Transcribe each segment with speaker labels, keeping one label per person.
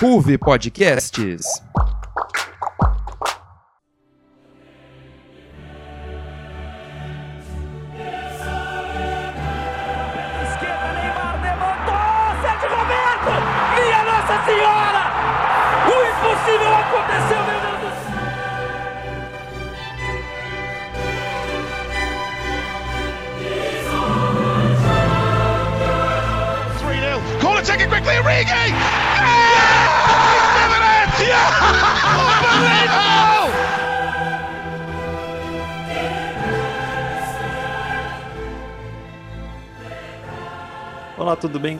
Speaker 1: Ruve Podcasts.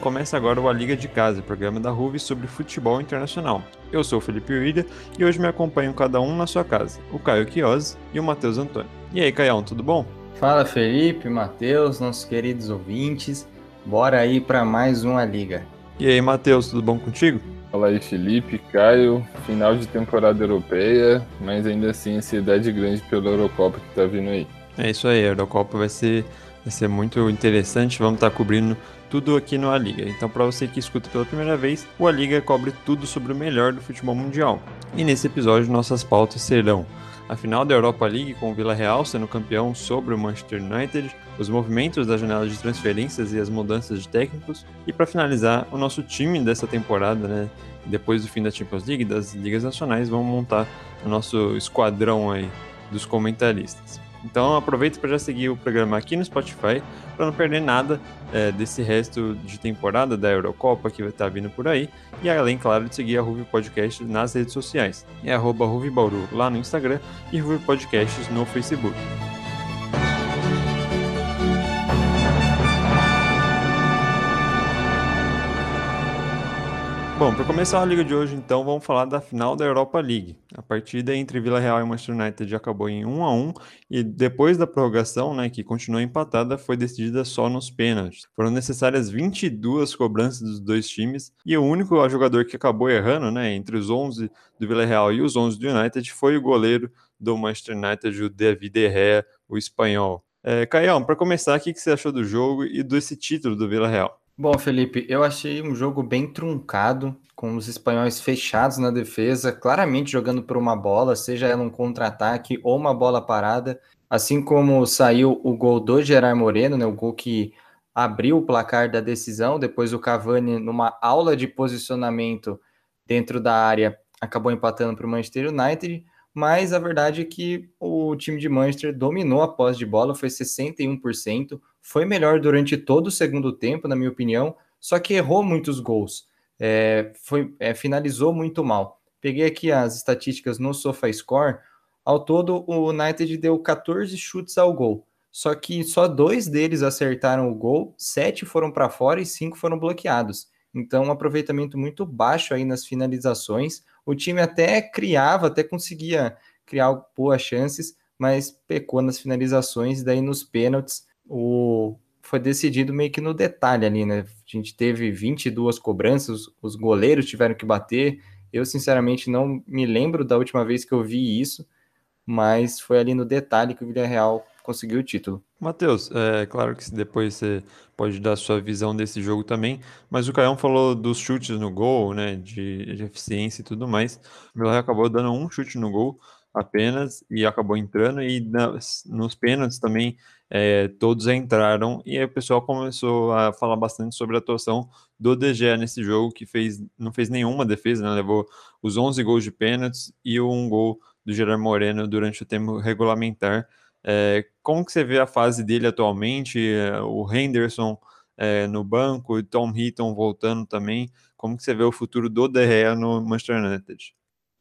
Speaker 2: Começa agora o A Liga de Casa, programa da RUV sobre futebol internacional. Eu sou o Felipe Uida e hoje me acompanham cada um na sua casa, o Caio Chiosi e o Matheus Antônio. E aí, Caião, tudo bom?
Speaker 3: Fala Felipe, Matheus, nossos queridos ouvintes. Bora aí para mais uma liga.
Speaker 2: E aí, Matheus, tudo bom contigo?
Speaker 4: Fala aí, Felipe, Caio. Final de temporada europeia, mas ainda assim ansiedade grande pela Eurocopa que tá vindo aí.
Speaker 2: É isso aí, a Eurocopa vai ser, vai ser muito interessante, vamos estar cobrindo tudo aqui no A Liga. Então, para você que escuta pela primeira vez, o A Liga cobre tudo sobre o melhor do futebol mundial. E nesse episódio, nossas pautas serão a final da Europa League com o Vila Real sendo campeão sobre o Manchester United, os movimentos da janela de transferências e as mudanças de técnicos, e para finalizar, o nosso time dessa temporada, né? Depois do fim da Champions League, das ligas nacionais, vamos montar o nosso esquadrão aí dos comentaristas. Então aproveita para já seguir o programa aqui no Spotify para não perder nada é, desse resto de temporada da Eurocopa que vai estar vindo por aí. E além, claro, de seguir a Ruve Podcast nas redes sociais. É arroba Bauru lá no Instagram e Ruve Podcasts no Facebook. Bom, para começar a liga de hoje, então, vamos falar da final da Europa League. A partida entre Vila Real e Manchester United acabou em 1 a 1 e depois da prorrogação, né, que continuou empatada, foi decidida só nos pênaltis. Foram necessárias 22 cobranças dos dois times e o único jogador que acabou errando, né, entre os 11 do Vila Real e os 11 do United foi o goleiro do Manchester United, o David Gea, o espanhol. É, Caião, para começar, o que você achou do jogo e desse título do Vila Real?
Speaker 3: Bom, Felipe, eu achei um jogo bem truncado, com os espanhóis fechados na defesa, claramente jogando por uma bola, seja ela um contra-ataque ou uma bola parada. Assim como saiu o gol do Gerard Moreno, né, o gol que abriu o placar da decisão, depois o Cavani, numa aula de posicionamento dentro da área, acabou empatando para o Manchester United. Mas a verdade é que o time de Manchester dominou a posse de bola, foi 61%, foi melhor durante todo o segundo tempo, na minha opinião, só que errou muitos gols, é, foi, é, finalizou muito mal. Peguei aqui as estatísticas no SofaScore, ao todo o United deu 14 chutes ao gol, só que só dois deles acertaram o gol, sete foram para fora e cinco foram bloqueados. Então, um aproveitamento muito baixo aí nas finalizações. O time até criava, até conseguia criar boas chances, mas pecou nas finalizações. E daí nos pênaltis, o foi decidido meio que no detalhe ali, né? A gente teve 22 cobranças, os goleiros tiveram que bater. Eu, sinceramente, não me lembro da última vez que eu vi isso, mas foi ali no detalhe que o Villarreal conseguiu o título.
Speaker 2: Matheus, é claro que depois você pode dar sua visão desse jogo também, mas o Caião falou dos chutes no gol, né, de, de eficiência e tudo mais. O Villarreal acabou dando um chute no gol apenas e acabou entrando, e nos pênaltis também é, todos entraram, e aí o pessoal começou a falar bastante sobre a atuação do De Gea nesse jogo, que fez, não fez nenhuma defesa, né, levou os 11 gols de pênaltis e um gol do Gerard Moreno durante o tempo regulamentar. É, como que você vê a fase dele atualmente? O Henderson é, no banco, o Tom Heaton voltando também. Como que você vê o futuro do De Gea no Manchester United?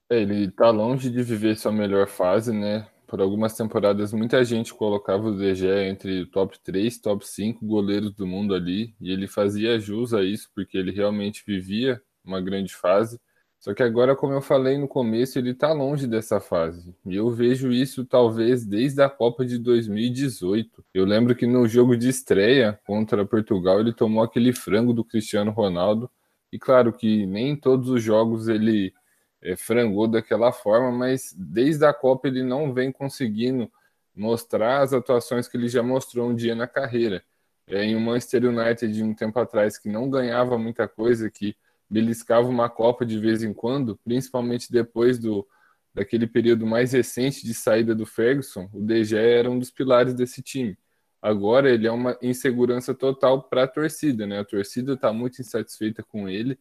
Speaker 4: É, ele tá longe de viver sua melhor fase, né? Por algumas temporadas, muita gente colocava o Gea entre top 3, top 5 goleiros do mundo ali, e ele fazia jus a isso, porque ele realmente vivia uma grande fase. Só que agora, como eu falei no começo, ele está longe dessa fase. E eu vejo isso talvez desde a Copa de 2018. Eu lembro que no jogo de estreia contra Portugal ele tomou aquele frango do Cristiano Ronaldo. E claro que nem em todos os jogos ele é, frangou daquela forma, mas desde a Copa ele não vem conseguindo mostrar as atuações que ele já mostrou um dia na carreira. é, em um Manchester United um tempo atrás que não ganhava muita coisa, que beliscava uma Copa de vez em quando, principalmente depois do daquele período mais recente de saída do Ferguson, o Gea era um dos pilares desse time. Agora ele é uma insegurança total para a torcida, né? A torcida está muito insatisfeita com ele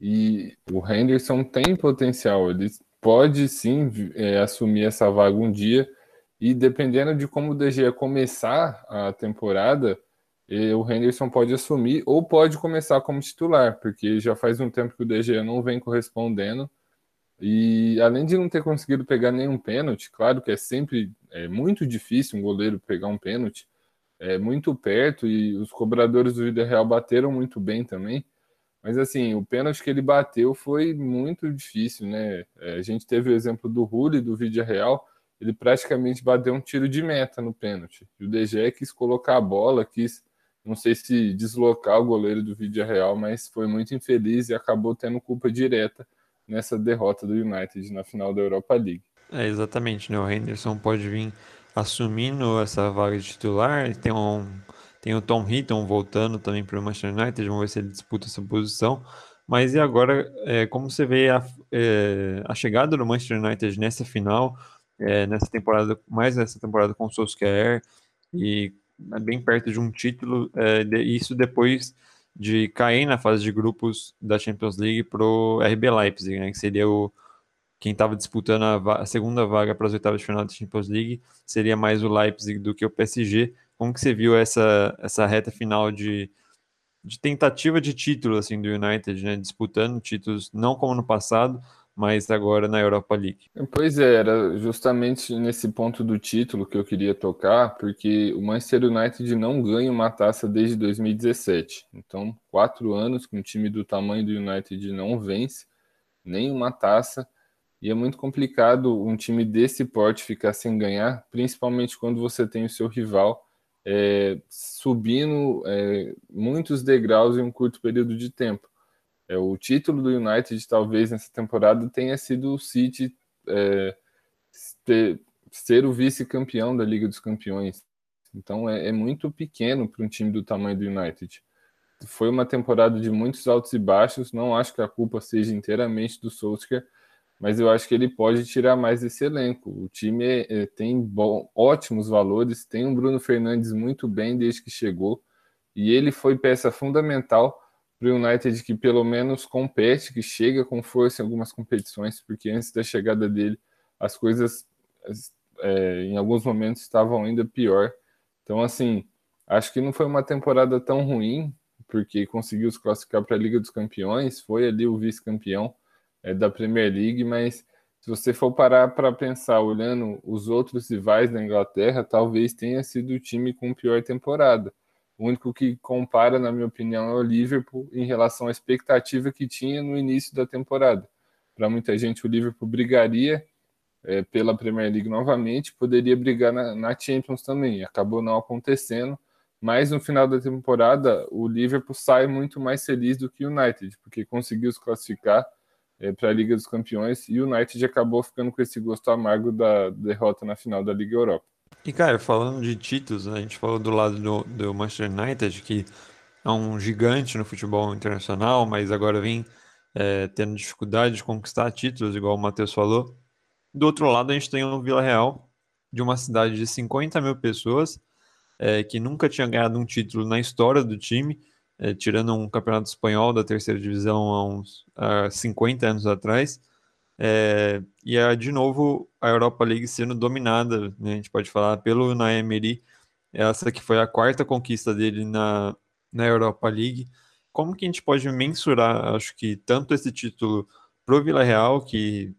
Speaker 4: e o Henderson tem potencial, ele pode sim é, assumir essa vaga um dia e dependendo de como o Gea começar a temporada, o Henderson pode assumir ou pode começar como titular, porque já faz um tempo que o Gea não vem correspondendo. E além de não ter conseguido pegar nenhum pênalti, claro que é sempre é muito difícil um goleiro pegar um pênalti, é muito perto e os cobradores do Vida Real bateram muito bem também. Mas assim, o pênalti que ele bateu foi muito difícil, né? É, a gente teve o exemplo do Rulli do Vídeo Real, ele praticamente bateu um tiro de meta no pênalti. E o DG quis colocar a bola, quis não sei se deslocar o goleiro do vídeo real, mas foi muito infeliz e acabou tendo culpa direta nessa derrota do United na final da Europa League.
Speaker 2: É, exatamente, né? O Henderson pode vir assumindo essa vaga de titular, tem um tem o Tom Hinton voltando também para o Manchester United, vamos ver se ele disputa essa posição. Mas e agora, é, como você vê a, é, a chegada do Manchester United nessa final, é, nessa temporada, mais nessa temporada com o Solskjaer, e né, bem perto de um título, é, de, isso depois de cair na fase de grupos da Champions League para o RB Leipzig, né, que seria o quem estava disputando a, a, segunda vaga para as oitavas de final da Champions League, seria mais o Leipzig do que o PSG. Como que você viu essa, essa reta final de, de tentativa de título assim do United, né, disputando títulos não como no passado, mas agora na Europa League.
Speaker 4: Pois é, era justamente nesse ponto do título que eu queria tocar, porque o Manchester United não ganha uma taça desde 2017. Então, quatro anos que um time do tamanho do United não vence nenhuma taça. E é muito complicado um time desse porte ficar sem ganhar, principalmente quando você tem o seu rival é, subindo é, muitos degraus em um curto período de tempo. É, o título do United, talvez nessa temporada, tenha sido o City é, ter, ser o vice-campeão da Liga dos Campeões. Então é, é muito pequeno para um time do tamanho do United. Foi uma temporada de muitos altos e baixos. Não acho que a culpa seja inteiramente do Solskjaer, mas eu acho que ele pode tirar mais desse elenco. O time é, é, tem bom, ótimos valores, tem um Bruno Fernandes muito bem desde que chegou, e ele foi peça fundamental para o United que pelo menos compete, que chega com força em algumas competições, porque antes da chegada dele as coisas é, em alguns momentos estavam ainda pior. Então, assim, acho que não foi uma temporada tão ruim, porque conseguiu se classificar para a Liga dos Campeões, foi ali o vice-campeão é, da Premier League, mas se você for parar para pensar, olhando os outros rivais da Inglaterra, talvez tenha sido o time com pior temporada. O único que compara, na minha opinião, é o Liverpool em relação à expectativa que tinha no início da temporada. Para muita gente, o Liverpool brigaria é, pela Premier League novamente, poderia brigar na, na, Champions também. Acabou não acontecendo, mas no final da temporada, o Liverpool sai muito mais feliz do que o United, porque conseguiu se classificar é, para a Liga dos Campeões e o United acabou ficando com esse gosto amargo da derrota na final da Liga Europa.
Speaker 2: E, cara, falando de títulos, a gente falou do lado do, do Manchester United, que é um gigante no futebol internacional, mas agora vem é, tendo dificuldade de conquistar títulos, igual o Matheus falou. Do outro lado, a gente tem o Vila Real, de uma cidade de 50 mil pessoas, é, que nunca tinha ganhado um título na história do time, é, tirando um campeonato espanhol da terceira divisão há uns há 50 anos atrás. É, e é de novo a Europa League sendo dominada, né, a gente pode falar, pelo Unai Emery, essa que foi a quarta conquista dele na, na Europa League. Como que a gente pode mensurar, acho que tanto esse título para o Vila Real, que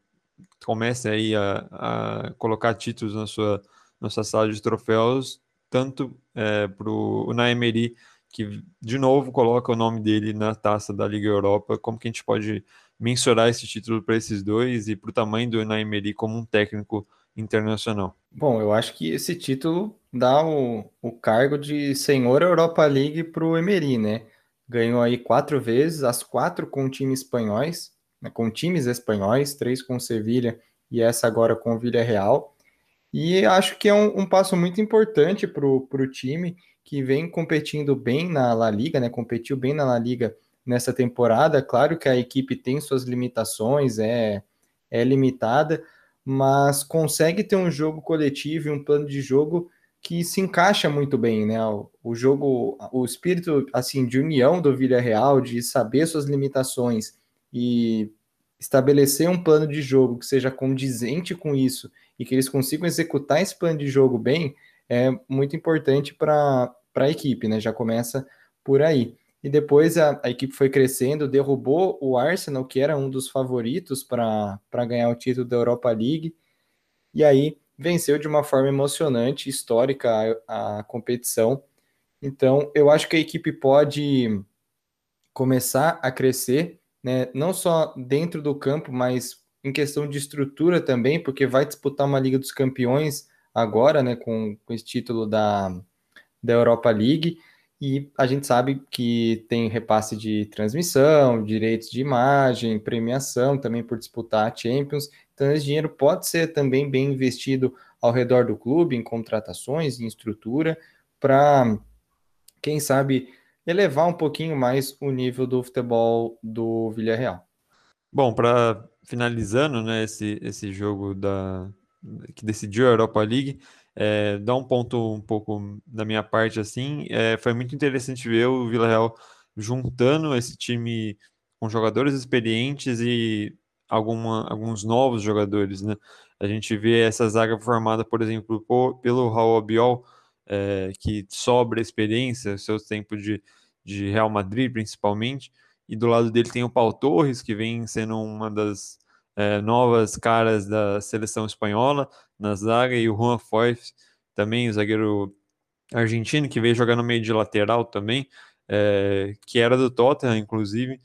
Speaker 2: comece aí a, a, colocar títulos na sua, na sua sala de troféus, tanto é, o Unai Emery, que de novo coloca o nome dele na taça da Liga Europa, como que a gente pode mensurar esse título para esses dois e para o tamanho do Unai Emery como um técnico internacional?
Speaker 3: Bom, eu acho que esse título dá o, o cargo de senhor Europa League para o Emery, né? Ganhou aí quatro vezes, as quatro com times espanhóis, né? com times espanhóis, três com Sevilha e essa agora com Villarreal. E acho que é um, um passo muito importante para o time, que vem competindo bem na La Liga, né? Competiu bem na La Liga nessa temporada. Claro que a equipe tem suas limitações, é, é limitada, mas consegue ter um jogo coletivo e um plano de jogo que se encaixa muito bem, né? O, o jogo, o espírito assim de união do Villarreal, de saber suas limitações e estabelecer um plano de jogo que seja condizente com isso e que eles consigam executar esse plano de jogo bem, é muito importante para a equipe, né? Já começa por aí. E depois a, a, equipe foi crescendo, derrubou o Arsenal, que era um dos favoritos para ganhar o título da Europa League, e aí venceu de uma forma emocionante, histórica a, a competição. Então, eu acho que a equipe pode começar a crescer, né? não só dentro do campo, mas em questão de estrutura também, porque vai disputar uma Liga dos Campeões agora, né, com, com esse título da, da Europa League, e a gente sabe que tem repasse de transmissão, direitos de imagem, premiação também por disputar a Champions, então esse dinheiro pode ser também bem investido ao redor do clube, em contratações, em estrutura, para, quem sabe, elevar um pouquinho mais o nível do futebol do Villarreal.
Speaker 2: Bom, para finalizando, né, esse, esse jogo da, que decidiu a Europa League, é, dar um ponto um pouco da minha parte assim, é, foi muito interessante ver o Vila Real juntando esse time com jogadores experientes e alguma, alguns novos jogadores, né? A gente vê essa zaga formada, por exemplo, por, pelo Raul Biol, é, que sobra experiência, seu tempo de, de Real Madrid principalmente, e do lado dele tem o Paulo Torres, que vem sendo uma das é, novas caras da seleção espanhola na zaga, e o Juan Foyth, também, o zagueiro argentino, que veio jogar no meio de lateral também, é, que era do Tottenham, inclusive,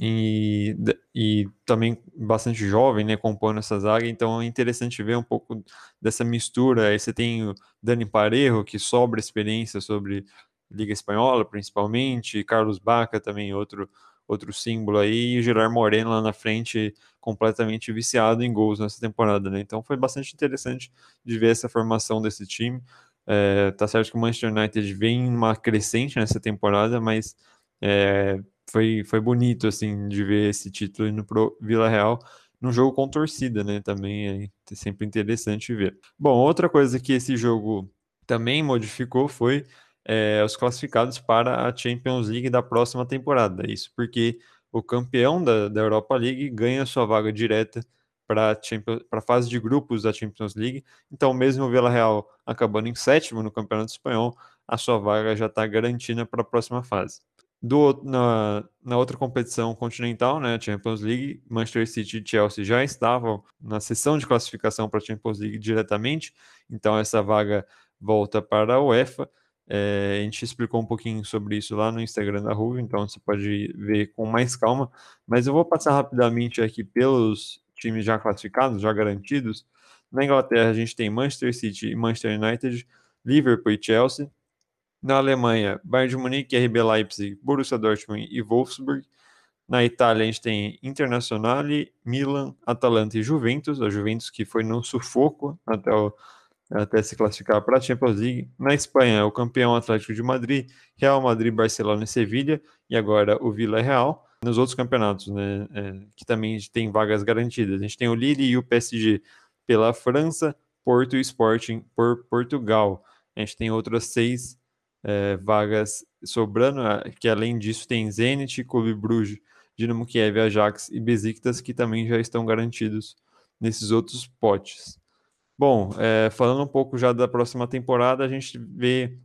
Speaker 2: e, e também bastante jovem, né, compondo essa zaga, então é interessante ver um pouco dessa mistura. Aí você tem o Dani Parejo, que sobra experiência sobre Liga Espanhola, principalmente, Carlos Baca também, outro outro símbolo aí, e o Gerard Moreno lá na frente, completamente viciado em gols nessa temporada, né? Então foi bastante interessante de ver essa formação desse time. É, tá certo que o Manchester United vem uma crescente nessa temporada, mas é, foi, foi bonito, assim, de ver esse título indo pro Vila Real num jogo com torcida, né? Também é sempre interessante ver. Bom, outra coisa que esse jogo também modificou foi é, os classificados para a Champions League da próxima temporada. Isso porque o campeão da, da Europa League ganha sua vaga direta para a fase de grupos da Champions League. Então, mesmo o Real acabando em sétimo no Campeonato Espanhol, a sua vaga já está garantida para a próxima fase. Do, na, na outra competição continental, né, Champions League, Manchester City e Chelsea já estavam na sessão de classificação para a Champions League diretamente, então essa vaga volta para a UEFA. É, a gente explicou um pouquinho sobre isso lá no Instagram da Ruve, então você pode ver com mais calma. Mas eu vou passar rapidamente aqui pelos times já classificados, já garantidos. Na Inglaterra, a gente tem Manchester City e Manchester United, Liverpool e Chelsea. Na Alemanha, Bayern de Munique, RB Leipzig, Borussia Dortmund e Wolfsburg. Na Itália, a gente tem Internazionale, Milan, Atalanta e Juventus. A Juventus que foi no sufoco até o até se classificar para a Champions League. Na Espanha, o campeão Atlético de Madrid, Real Madrid, Barcelona e Sevilha, e agora o Vila Real. Nos outros campeonatos, né, é, que também tem vagas garantidas. A gente tem o Lille e o PSG pela França, Porto e Sporting por Portugal. A gente tem outras seis é, vagas sobrando, que além disso tem Zenit, Clube Bruges, Dinamo Kiev, Ajax e Besiktas, que também já estão garantidos nesses outros potes. Bom, é, falando um pouco já da próxima temporada, a gente vê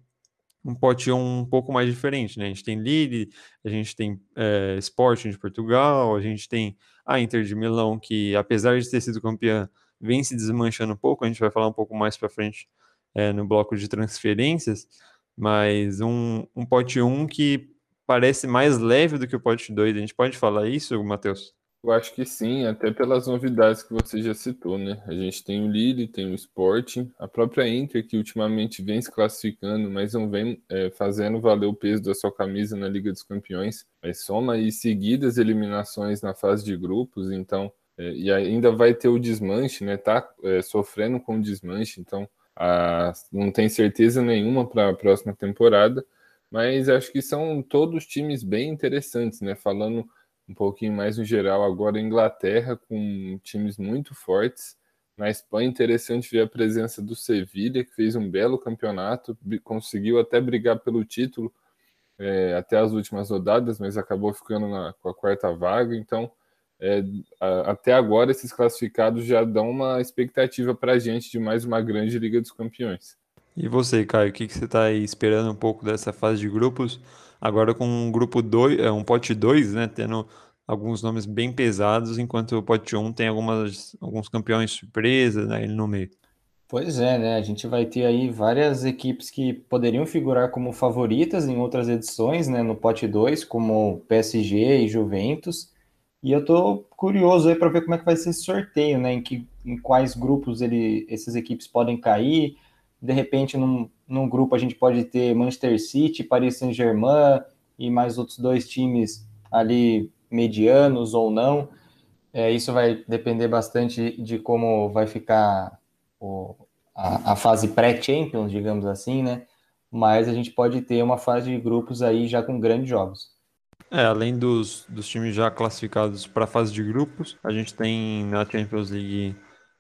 Speaker 2: um pote um pouco mais diferente, né? A gente tem Lille, a gente tem é, Sporting de Portugal, a gente tem a Inter de Milão, que apesar de ter sido campeã, vem se desmanchando um pouco, a gente vai falar um pouco mais para frente é, no bloco de transferências, mas um, um pote 1 que parece mais leve do que o pote 2, a gente pode falar isso, Matheus?
Speaker 4: Eu acho que sim, até pelas novidades que você já citou, né? A gente tem o Lille, tem o Sporting, a própria Inter, que ultimamente vem se classificando, mas não vem é, fazendo valer o peso da sua camisa na Liga dos Campeões. Mas soma aí seguidas eliminações na fase de grupos, então, é, e ainda vai ter o desmanche, né? Tá é, sofrendo com o desmanche, então a, não tem certeza nenhuma para a próxima temporada, mas acho que são todos times bem interessantes, né? Falando um pouquinho mais no geral, agora Inglaterra com times muito fortes. Na Espanha, interessante ver a presença do Sevilha, que fez um belo campeonato, conseguiu até brigar pelo título é, até as últimas rodadas, mas acabou ficando na, com a quarta vaga. Então, é, a, até agora, esses classificados já dão uma expectativa para a gente de mais uma grande Liga dos Campeões.
Speaker 2: E você, Caio, o que, que você está esperando um pouco dessa fase de grupos? Agora com um grupo 2, é, um pote 2, né? Tendo alguns nomes bem pesados, enquanto o pote 1 um tem algumas, alguns campeões surpresa né, no meio.
Speaker 3: Pois é, né? A gente vai ter aí várias equipes que poderiam figurar como favoritas em outras edições, né? No pote 2, como PSG e Juventus. E eu tô curioso aí para ver como é que vai ser esse sorteio, né? Em, que, em quais grupos ele, essas equipes podem cair. De repente, num, num grupo a gente pode ter Manchester City, Paris Saint-Germain e mais outros dois times ali medianos ou não. É, isso vai depender bastante de como vai ficar o, a, a fase pré-Champions, digamos assim, né? Mas a gente pode ter uma fase de grupos aí já com grandes jogos.
Speaker 2: É, além dos, dos times já classificados para a fase de grupos, a gente tem na Champions League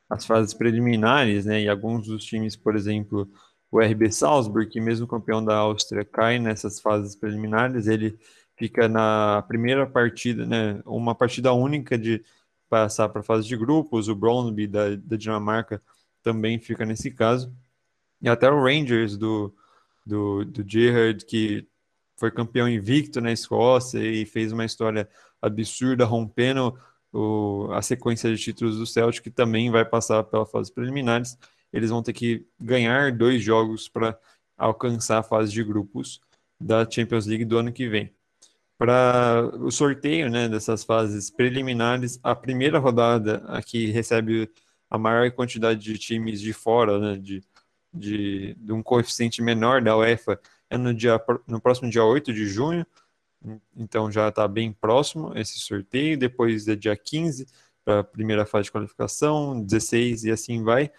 Speaker 2: as fases preliminares, né? E alguns dos times, por exemplo, o RB Salzburg, que mesmo campeão da Áustria, cai nessas fases preliminares, ele fica na primeira partida, né? Uma partida única de passar para a fase de grupos. O Brøndby da, da Dinamarca também fica nesse caso. E até o Rangers do, do, do Gerrard, que foi campeão invicto na Escócia e fez uma história absurda, rompendo o, a sequência de títulos do Celtic, que também vai passar pela fase preliminares. Eles vão ter que ganhar dois jogos para alcançar a fase de grupos da Champions League do ano que vem. Para o sorteio né, dessas fases preliminares, a primeira rodada aqui recebe a maior quantidade de times de fora, né, de, de, de um coeficiente menor da UEFA, é no, dia, no próximo dia 8 de junho, então já está bem próximo esse sorteio. Depois é dia 15 para a primeira fase de qualificação, 16 e assim vai.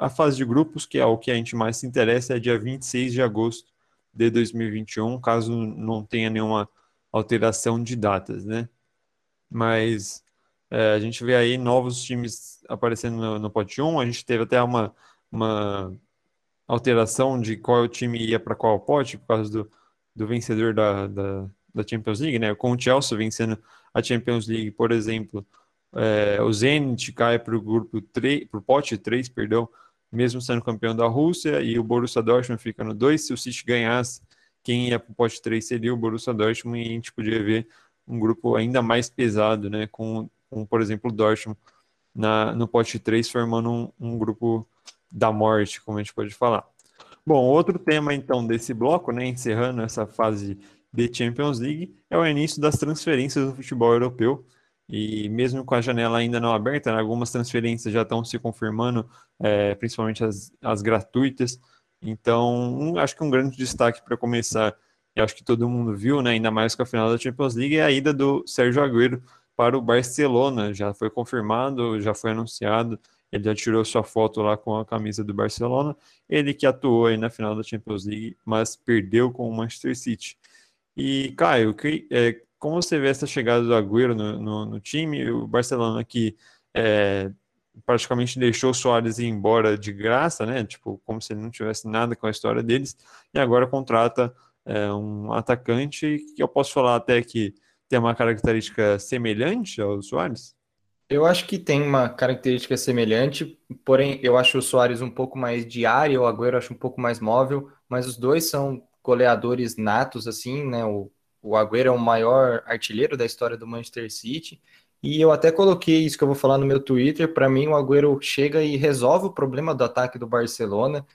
Speaker 2: A fase de grupos, que é o que a gente mais se interessa, é dia 26 de agosto de 2021, caso não tenha nenhuma alteração de datas, né? Mas é, a gente vê aí novos times aparecendo no, no pote 1, a gente teve até uma, uma alteração de qual time ia para qual pote, por causa do, do vencedor da, da, da, Champions League, né? Com o Chelsea vencendo a Champions League, por exemplo, é, o Zenit cai para o grupo 3, para o pote 3, perdão, mesmo sendo campeão da Rússia, e o Borussia Dortmund fica no 2. Se o City ganhasse, quem ia para o pote 3 seria o Borussia Dortmund, e a gente podia ver um grupo ainda mais pesado, né? Com, com por exemplo, o Dortmund na, no pote 3, formando um, um grupo da morte, como a gente pode falar. Bom, outro tema então desse bloco, né, encerrando essa fase de Champions League, é o início das transferências do futebol europeu. E mesmo com a janela ainda não aberta, né, algumas transferências já estão se confirmando, é, principalmente as, as gratuitas. Então, um, acho que um grande destaque para começar, e acho que todo mundo viu, né, ainda mais com a final da Champions League, é a ida do Sérgio Agüero para o Barcelona. Já foi confirmado, já foi anunciado. Ele já tirou sua foto lá com a camisa do Barcelona. Ele que atuou aí na final da Champions League, mas perdeu com o Manchester City. E, Caio, que, é, como você vê essa chegada do Agüero no, no, no time? O Barcelona que é, praticamente deixou o Soares ir embora de graça, né? Tipo, como se ele não tivesse nada com a história deles. E agora contrata é, um atacante que eu posso falar até que tem uma característica semelhante ao Soares?
Speaker 3: Eu acho que tem uma característica semelhante, porém eu acho o Soares um pouco mais de área, o Agüero acho um pouco mais móvel, mas os dois são goleadores natos, assim, né? O, o Agüero é o maior artilheiro da história do Manchester City, e eu até coloquei isso que eu vou falar no meu Twitter. Para mim, o Agüero chega e resolve o problema do ataque do Barcelona.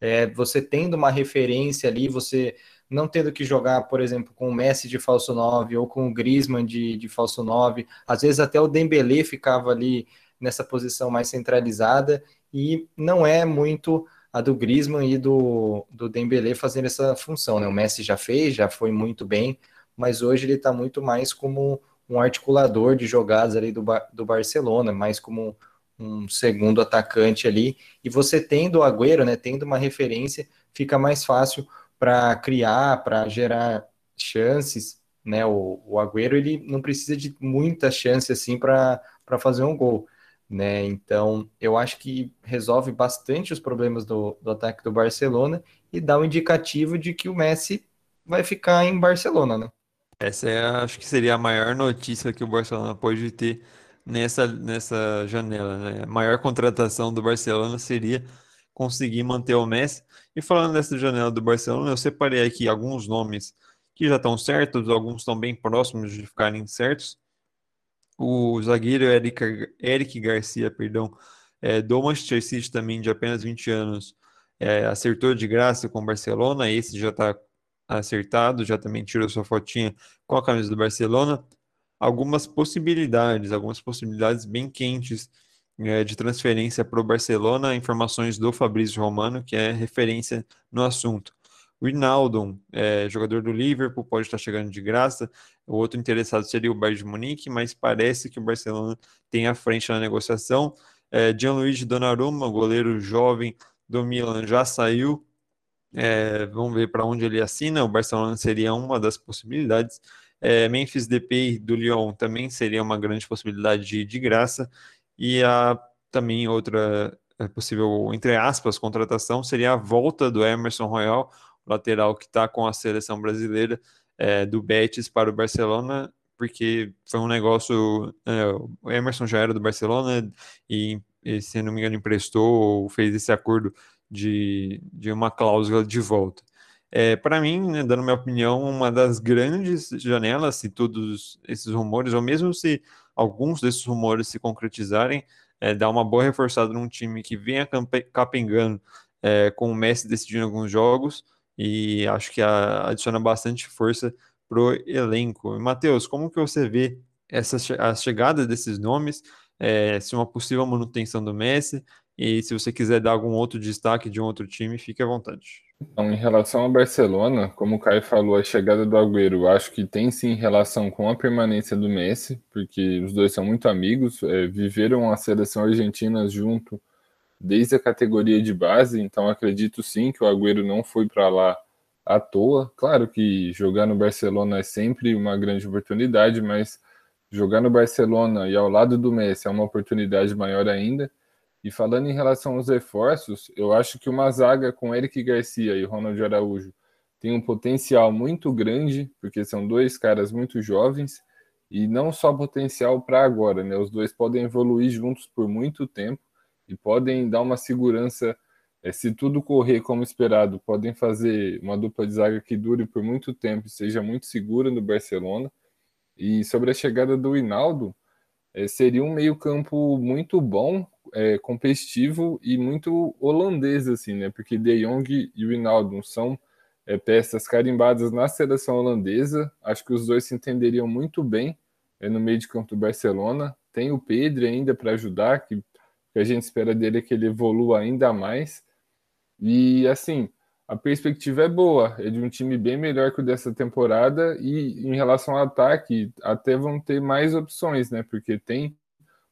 Speaker 3: É, você tendo uma referência ali, você não tendo que jogar, por exemplo, com o Messi de falso 9 ou com o Griezmann de, de falso 9. Às vezes até o Dembélé ficava ali nessa posição mais centralizada e não é muito a do Griezmann e do, do Dembélé fazendo essa função, né? O Messi já fez, já foi muito bem, mas hoje ele está muito mais como um articulador de jogadas ali do, do Barcelona, mais como um segundo atacante ali. E você tendo o Agüero, né, tendo uma referência, fica mais fácil para criar, para gerar chances. Né? O, o Agüero ele não precisa de muita chance assim para fazer um gol. Né? Então, eu acho que resolve bastante os problemas do, do ataque do Barcelona e dá um indicativo de que o Messi vai ficar em Barcelona, né?
Speaker 2: Essa é, acho que seria a maior notícia que o Barcelona pode ter nessa, nessa janela, né? A maior contratação do Barcelona seria conseguir manter o Messi. E falando dessa janela do Barcelona, eu separei aqui alguns nomes que já estão certos, alguns estão bem próximos de ficarem certos. O zagueiro Eric, Eric Garcia, perdão, é, do Manchester City também, de apenas 20 anos, é, acertou de graça com o Barcelona. Esse já está acertado, já também tirou sua fotinha com a camisa do Barcelona. Algumas possibilidades, algumas possibilidades bem quentes é, de transferência para o Barcelona. Informações do Fabrício Romano, que é referência no assunto. O é, jogador do Liverpool, pode estar chegando de graça. O outro interessado seria o Bayern de Munique, mas parece que o Barcelona tem à frente na negociação. É, Gianluigi Donnarumma, goleiro jovem do Milan, já saiu. É, vamos ver para onde ele assina. O Barcelona seria uma das possibilidades. É, Memphis Depay do Lyon também seria uma grande possibilidade de, de graça. E a também outra é, possível, entre aspas, contratação seria a volta do Emerson Royal, lateral que está com a seleção brasileira é, do Betis para o Barcelona, porque foi um negócio. É, o Emerson já era do Barcelona e, e, se não me engano, emprestou, fez esse acordo de, de uma cláusula de volta. É, para mim, né, dando minha opinião, uma das grandes janelas, se todos esses rumores, ou mesmo se alguns desses rumores se concretizarem, é, dá uma boa reforçada num time que venha capengando é, com o Messi decidindo alguns jogos, e acho que adiciona bastante força pro elenco. Matheus, como que você vê essa a chegada desses nomes, é, se uma possível manutenção do Messi e se você quiser dar algum outro destaque de um outro time, fique à vontade.
Speaker 4: Então, em relação ao Barcelona, como o Caio falou, a chegada do Agüero, acho que tem sim relação com a permanência do Messi, porque os dois são muito amigos, é, viveram a seleção argentina junto desde a categoria de base, então acredito sim que o Agüero não foi para lá à toa. Claro que jogar no Barcelona é sempre uma grande oportunidade, mas jogar no Barcelona e ao lado do Messi é uma oportunidade maior ainda. E falando em relação aos reforços, eu acho que uma zaga com Eric Garcia e Ronald Araújo tem um potencial muito grande, porque são dois caras muito jovens e não só potencial para agora, né? Os dois podem evoluir juntos por muito tempo e podem dar uma segurança. É, se tudo correr como esperado, podem fazer uma dupla de zaga que dure por muito tempo e seja muito segura no Barcelona. E sobre a chegada do Hinaldo, é, seria um meio-campo muito bom, é, competitivo e muito holandês, assim, né? Porque De Jong e o Hinaldo são é, peças carimbadas na seleção holandesa. Acho que os dois se entenderiam muito bem é, no meio de campo do Barcelona. Tem o Pedro ainda para ajudar, que que a gente espera dele é que ele evolua ainda mais. E assim, a perspectiva é boa, é de um time bem melhor que o dessa temporada e em relação ao ataque, até vão ter mais opções, né? Porque tem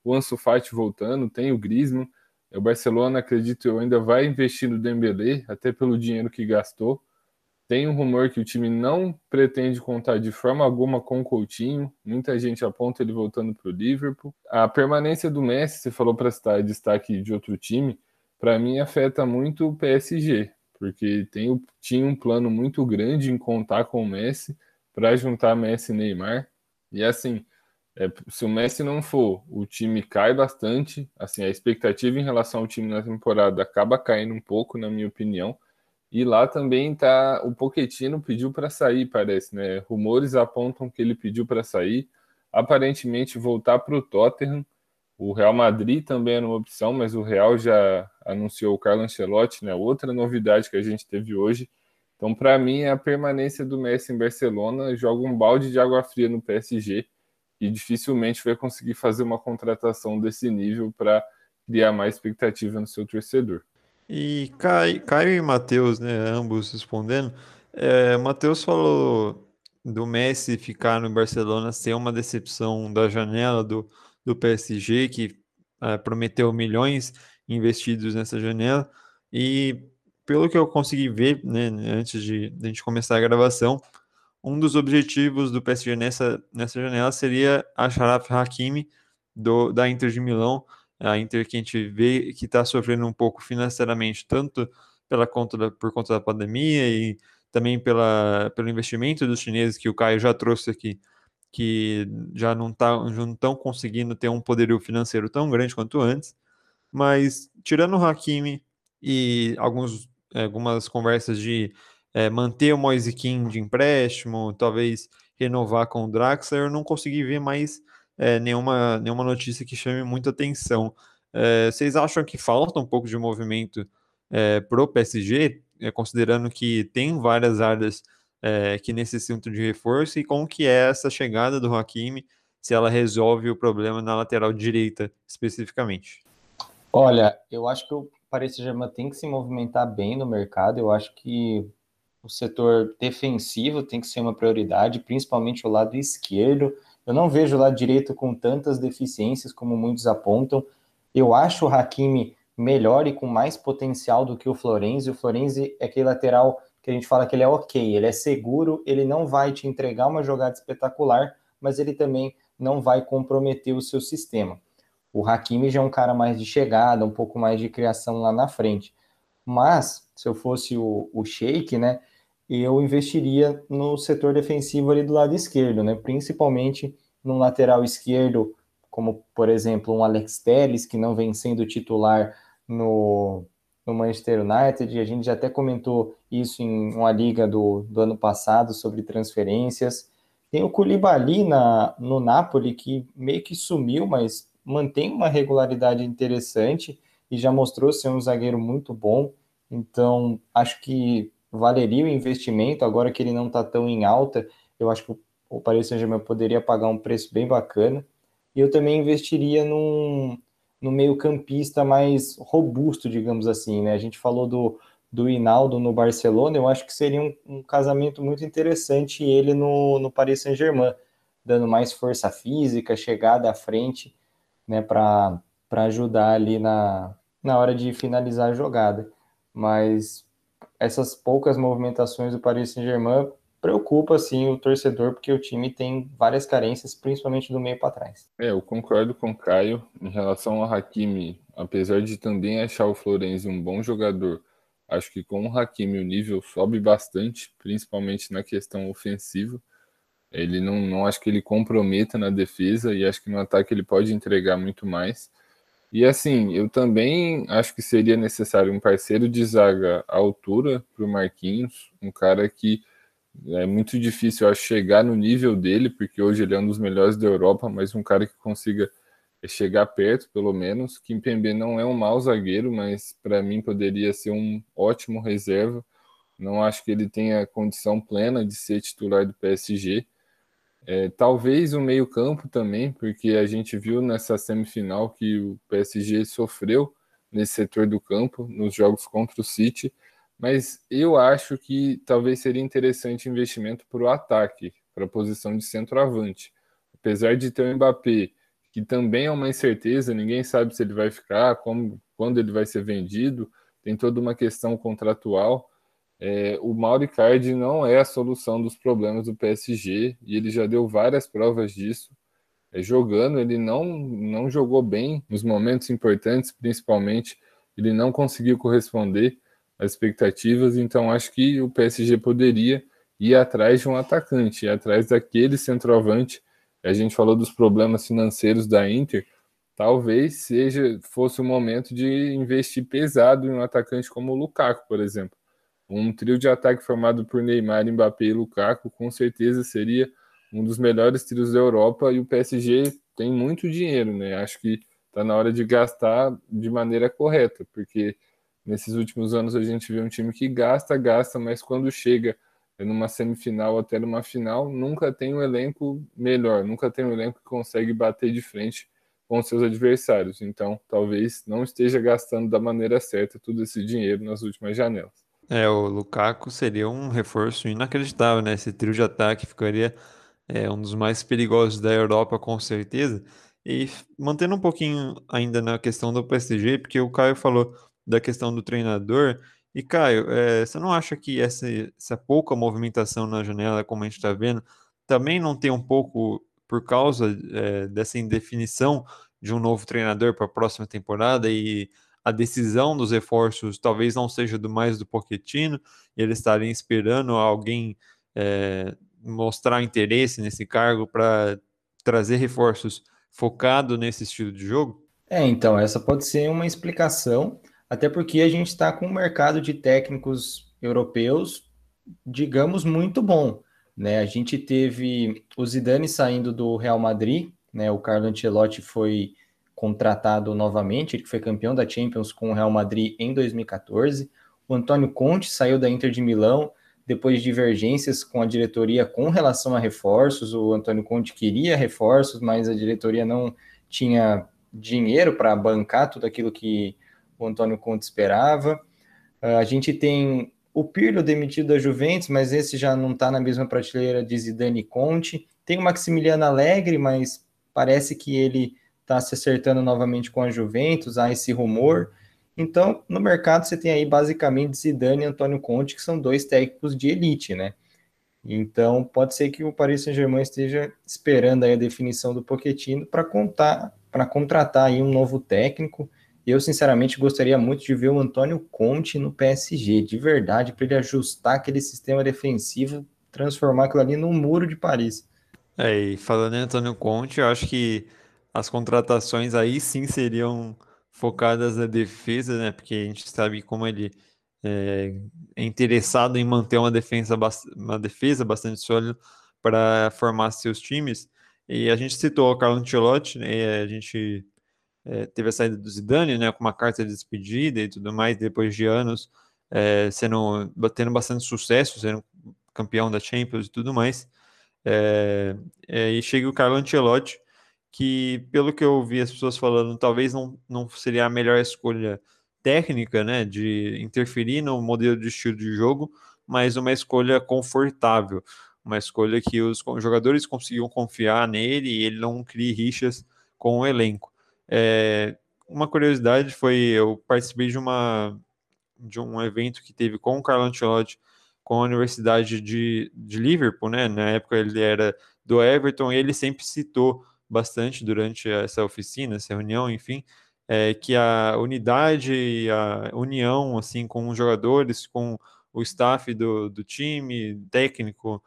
Speaker 4: o Ansu Fati voltando, tem o Griezmann, o Barcelona, acredito eu, ainda vai investir no Dembélé, até pelo dinheiro que gastou. Tem um rumor que o time não pretende contar de forma alguma com o Coutinho. Muita gente aponta ele voltando para o Liverpool. A permanência do Messi, você falou para citar destaque de outro time, para mim afeta muito o PSG, porque tem, tinha um plano muito grande em contar com o Messi para juntar Messi e Neymar. E assim, é, se o Messi não for, o time cai bastante. Assim, a expectativa em relação ao time na temporada acaba caindo um pouco, na minha opinião. E lá também tá o Poquetino pediu para sair, parece, né? Rumores apontam que ele pediu para sair, aparentemente voltar para o Tottenham. O Real Madrid também era uma opção, mas o Real já anunciou o Carlo Ancelotti, né? Outra novidade que a gente teve hoje. Então, para mim, a permanência do Messi em Barcelona joga um balde de água fria no PSG e dificilmente vai conseguir fazer uma contratação desse nível para criar mais expectativa no seu torcedor.
Speaker 2: E Caio, Caio e Matheus, né, ambos respondendo, é, Matheus falou do Messi ficar no Barcelona ser uma decepção da janela do, do PSG, que uh, prometeu milhões investidos nessa janela. E pelo que eu consegui ver, né, antes de, de a gente começar a gravação, um dos objetivos do PSG nessa, nessa janela seria a Sharaf Hakimi do, da Inter de Milão, a Inter que a gente vê que está sofrendo um pouco financeiramente, tanto pela conta da, por conta da pandemia e também pela, pelo investimento dos chineses que o Caio já trouxe aqui, que já não tá, estão conseguindo ter um poderio financeiro tão grande quanto antes. Mas tirando o Hakimi e alguns, algumas conversas de é, manter o Moise King de empréstimo, talvez renovar com o Draxler, eu não consegui ver mais é, nenhuma, nenhuma notícia que chame muita atenção. É, vocês acham que falta um pouco de movimento é, para o PSG, é, considerando que tem várias áreas é, que necessitam de reforço, e como que é essa chegada do Hakimi, se ela resolve o problema na lateral direita, especificamente?
Speaker 3: Olha, eu acho que o Paris Saint-Germain tem que se movimentar bem no mercado, eu acho que o setor defensivo tem que ser uma prioridade, principalmente o lado esquerdo, eu não vejo o lado direito com tantas deficiências como muitos apontam. Eu acho o Hakimi melhor e com mais potencial do que o Florenzi. O Florenzi é aquele lateral que a gente fala que ele é ok, ele é seguro, ele não vai te entregar uma jogada espetacular, mas ele também não vai comprometer o seu sistema. O Hakimi já é um cara mais de chegada, um pouco mais de criação lá na frente. Mas, se eu fosse o, o Sheik, né, eu investiria no setor defensivo ali do lado esquerdo, né? Principalmente no lateral esquerdo, como por exemplo um Alex Telles, que não vem sendo titular no, no Manchester United. A gente já até comentou isso em uma liga do, do ano passado sobre transferências. Tem o Koulibaly na, no Napoli, que meio que sumiu, mas mantém uma regularidade interessante e já mostrou ser um zagueiro muito bom. Então, acho que valeria o investimento, agora que ele não está tão em alta, eu acho que o Paris Saint-Germain poderia pagar um preço bem bacana. E eu também investiria num, num meio campista mais robusto, digamos assim, né? A gente falou do, do Hinaldo no Barcelona, eu acho que seria um, um casamento muito interessante ele no, no Paris Saint-Germain, dando mais força física, chegada à frente, né, para ajudar ali na, na hora de finalizar a jogada. Mas essas poucas movimentações do Paris Saint-Germain preocupa assim o torcedor porque o time tem várias carências, principalmente do meio para trás.
Speaker 4: É, eu concordo com o Caio em relação ao Hakimi, apesar de também achar o Florenzi um bom jogador. Acho que com o Hakimi o nível sobe bastante, principalmente na questão ofensiva. Ele não, não acho que ele comprometa na defesa e acho que no ataque ele pode entregar muito mais. E assim, eu também acho que seria necessário um parceiro de zaga à altura para o Marquinhos, um cara que é muito difícil, eu acho, chegar no nível dele, porque hoje ele é um dos melhores da Europa, mas um cara que consiga chegar perto, pelo menos. Kim Pembe não é um mau zagueiro, mas para mim poderia ser um ótimo reserva. Não acho que ele tenha condição plena de ser titular do PSG. É, talvez o meio-campo também, porque a gente viu nessa semifinal que o PSG sofreu nesse setor do campo, nos jogos contra o City. Mas eu acho que talvez seria interessante investimento para o ataque, para a posição de centroavante. Apesar de ter o Mbappé, que também é uma incerteza, ninguém sabe se ele vai ficar, como, quando ele vai ser vendido, tem toda uma questão contratual é, o Mauricardi não é a solução dos problemas do PSG e ele já deu várias provas disso. É, jogando, ele não, não jogou bem nos momentos importantes, principalmente, ele não conseguiu corresponder às expectativas, então acho que o PSG poderia ir atrás de um atacante, ir atrás daquele centroavante. A gente falou dos problemas financeiros da Inter, talvez seja fosse o momento de investir pesado em um atacante como o Lukaku, por exemplo um trio de ataque formado por Neymar, Mbappé e Lukaku com certeza seria um dos melhores trios da Europa e o PSG tem muito dinheiro, né? Acho que está na hora de gastar de maneira correta, porque nesses últimos anos a gente vê um time que gasta, gasta, mas quando chega numa semifinal até numa final, nunca tem um elenco melhor, nunca tem um elenco que consegue bater de frente com seus adversários. Então, talvez não esteja gastando da maneira certa todo esse dinheiro nas últimas janelas.
Speaker 2: É, o Lukaku seria um reforço inacreditável, né? Esse trio de ataque ficaria é, um dos mais perigosos da Europa, com certeza. E mantendo um pouquinho ainda na questão do PSG, porque o Caio falou da questão do treinador. E Caio, é, você não acha que essa, essa pouca movimentação na janela, como a gente está vendo, também não tem um pouco por causa é, dessa indefinição de um novo treinador para a próxima temporada e a decisão dos reforços talvez não seja do mais do Pochettino, e eles estarem esperando alguém é, mostrar interesse nesse cargo para trazer reforços focado nesse estilo de jogo?
Speaker 3: É, então, essa pode ser uma explicação, até porque a gente está com um mercado de técnicos europeus, digamos, muito bom. Né? A gente teve o Zidane saindo do Real Madrid, né? o Carlo Ancelotti foi contratado novamente, ele foi campeão da Champions com o Real Madrid em 2014. O Antônio Conte saiu da Inter de Milão depois de divergências com a diretoria com relação a reforços. O Antônio Conte queria reforços, mas a diretoria não tinha dinheiro para bancar tudo aquilo que o Antônio Conte esperava. Ah, a gente tem o Pirlo demitido da Juventus, mas esse já não está na mesma prateleira de Zidane e Conte. Tem o Maximiliano Alegre, mas parece que ele está se acertando novamente com a Juventus, há esse rumor. Então, no mercado você tem aí basicamente Zidane e Antônio Conte, que são dois técnicos de elite, né? Então, pode ser que o Paris Saint-Germain esteja esperando aí a definição do Pochettino para contar, para contratar aí um novo técnico. Eu, sinceramente, gostaria muito de ver o Antônio Conte no PSG, de verdade, para ele ajustar aquele sistema defensivo, transformar aquilo ali num muro de Paris.
Speaker 2: É, e falando em Antônio Conte, eu acho que as contratações aí sim seriam focadas na defesa, né? Porque a gente sabe como ele é, é interessado em manter uma defesa, uma defesa bastante sólida para formar seus times. E a gente citou o Carlo Ancelotti, né? A gente é, teve a saída do Zidane, né? Com uma carta de despedida e tudo mais, depois de anos é, sendo tendo bastante sucesso, sendo campeão da Champions e tudo mais. É, e chega o Carlo Ancelotti, que, pelo que eu vi as pessoas falando, talvez não, não seria a melhor escolha técnica, né, de interferir no modelo de estilo de jogo, mas uma escolha confortável, uma escolha que os jogadores conseguiam confiar nele e ele não crie rixas com o elenco. É, uma curiosidade foi, eu participei de uma de um evento que teve com o Carlo Ancelotti com a Universidade de, de Liverpool, né? Na época ele era do Everton e ele sempre citou bastante durante essa oficina, essa reunião, enfim, é, que a unidade e a união, assim, com os jogadores, com o staff do, do time, técnico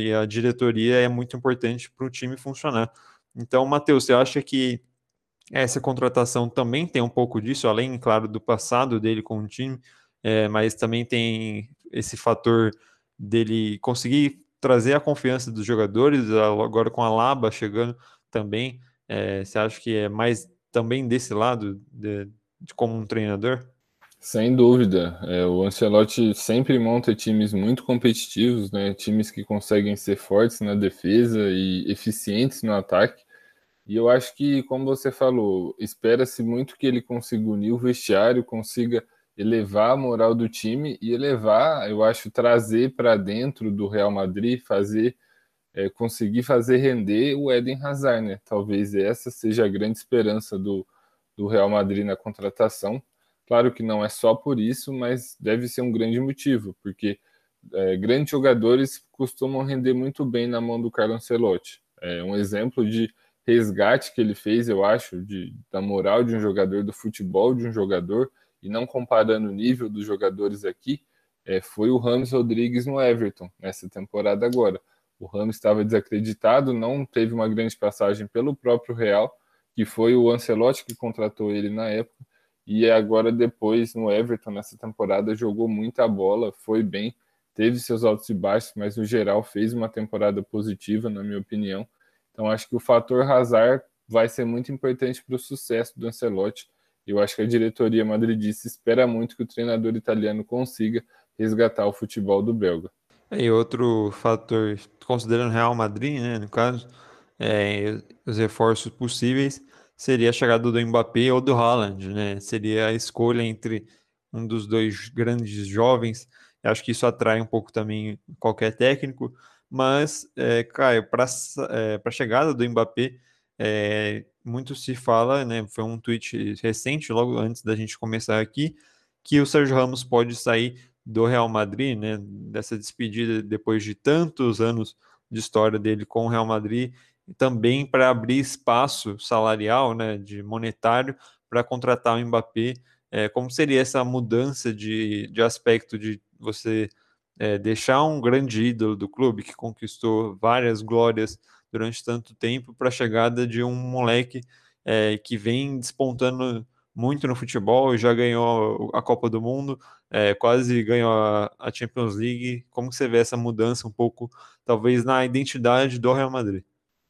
Speaker 2: e a diretoria é muito importante para o time funcionar. Então, Matheus, você acha que essa contratação também tem um pouco disso, além, claro, do passado dele com o time, é, mas também tem esse fator dele conseguir trazer a confiança dos jogadores, agora com a Laba chegando, também. É, você acha que é mais também desse lado, de, de como um treinador?
Speaker 4: Sem dúvida. É, o Ancelotti sempre monta times muito competitivos, né? times que conseguem ser fortes na defesa e eficientes no ataque. E eu acho que, como você falou, espera-se muito que ele consiga unir o vestiário, consiga elevar a moral do time e elevar, eu acho, trazer para dentro do Real Madrid, fazer é, conseguir fazer render o Eden Hazard, né? Talvez essa seja a grande esperança do, do Real Madrid na contratação. Claro que não é só por isso, mas deve ser um grande motivo, porque é, grandes jogadores costumam render muito bem na mão do Carlo Ancelotti. É um exemplo de resgate que ele fez, eu acho, de, da moral de um jogador, do futebol de um jogador, e não comparando o nível dos jogadores aqui, é, foi o Ramos Rodrigues no Everton, nessa temporada agora. O Ramos estava desacreditado, não teve uma grande passagem pelo próprio Real, que foi o Ancelotti que contratou ele na época, e agora depois no Everton nessa temporada jogou muita bola, foi bem, teve seus altos e baixos, mas no geral fez uma temporada positiva, na minha opinião. Então acho que o fator Hazard vai ser muito importante para o sucesso do Ancelotti. Eu acho que a diretoria madridista espera muito que o treinador italiano consiga resgatar o futebol do belga.
Speaker 2: E outro fator, considerando Real Madrid, né, no caso, é, os reforços possíveis seria a chegada do Mbappé ou do Haaland, né? Seria a escolha entre um dos dois grandes jovens. Eu acho que isso atrai um pouco também qualquer técnico, mas, é, Caio, para é, a chegada do Mbappé, é, muito se fala, né? Foi um tweet recente, logo antes da gente começar aqui, que o Sérgio Ramos pode sair do Real Madrid, né? Dessa despedida depois de tantos anos de história dele com o Real Madrid, também para abrir espaço salarial, né? De monetário para contratar o Mbappé. É, como seria essa mudança de, de aspecto de você é, deixar um grande ídolo do clube que conquistou várias glórias durante tanto tempo para a chegada de um moleque é, que vem despontando muito no futebol e já ganhou a Copa do Mundo, é, quase ganhou a, a, Champions League. Como você vê essa mudança um pouco, talvez, na identidade do Real Madrid?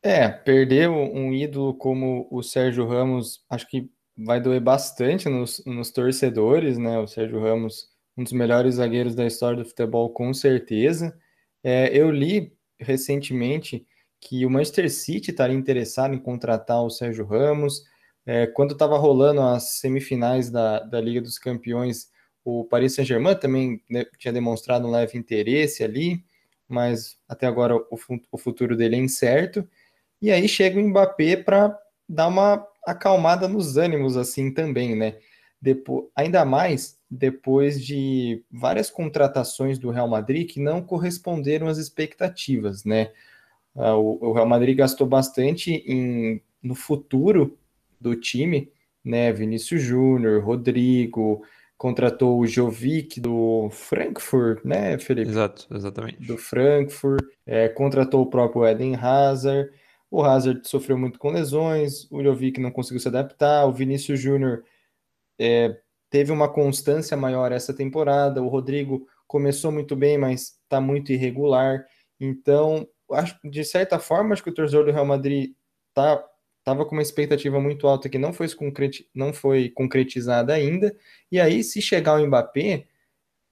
Speaker 3: É, perder um ídolo como o Sérgio Ramos, acho que vai doer bastante nos, nos torcedores, né? O Sérgio Ramos, um dos melhores zagueiros da história do futebol, com certeza. É, eu li recentemente que o Manchester City estaria interessado em contratar o Sérgio Ramos. É, quando estava rolando as semifinais da, da Liga dos Campeões, o Paris Saint-Germain também né, tinha demonstrado um leve interesse ali, mas até agora o, futuro dele é incerto. E aí chega o Mbappé para dar uma acalmada nos ânimos assim também, né? Depois, ainda mais depois de várias contratações do Real Madrid que não corresponderam às expectativas, né? O, o, Real Madrid gastou bastante em, no futuro do time, né? Vinícius Júnior, Rodrigo, contratou o Jovic do Frankfurt, né, Felipe?
Speaker 2: Exato, exatamente.
Speaker 3: Do Frankfurt, é, contratou o próprio Eden Hazard. O Hazard sofreu muito com lesões, o Jovic não conseguiu se adaptar, o Vinícius Júnior é, teve uma constância maior essa temporada, o Rodrigo começou muito bem, mas está muito irregular. Então, acho, de certa forma, acho que o torcedor do Real Madrid tá estava com uma expectativa muito alta que não foi, concreti não foi concretizada ainda. E aí, se chegar o Mbappé,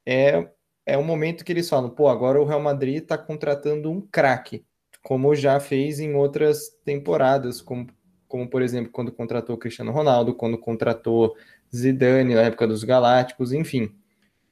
Speaker 3: é, é o momento que eles falam: pô, agora o Real Madrid está contratando um craque, como já fez em outras temporadas, como, como por exemplo, quando contratou Cristiano Ronaldo, quando contratou Zidane na época dos Galácticos, enfim.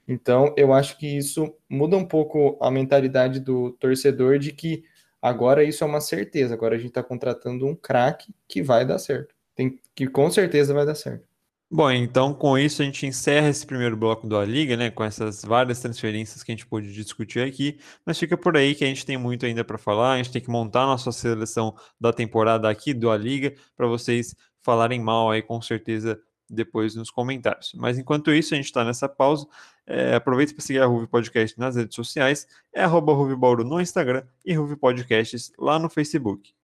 Speaker 3: Então, eu acho que isso muda um pouco a mentalidade do torcedor de que Agora isso é uma certeza. Agora a gente está contratando um craque que vai dar certo. Tem, que com certeza vai dar certo.
Speaker 2: Bom, então com isso a gente encerra esse primeiro bloco da Liga, né? Com essas várias transferências que a gente pôde discutir aqui, mas fica por aí que a gente tem muito ainda para falar. A gente tem que montar a nossa seleção da temporada aqui do A Liga para vocês falarem mal aí com certeza depois nos comentários. Mas enquanto isso, a gente está nessa pausa. É, aproveita para seguir a Ruve Podcast nas redes sociais, é arroba Bauru no Instagram e Ruve Podcasts lá no Facebook.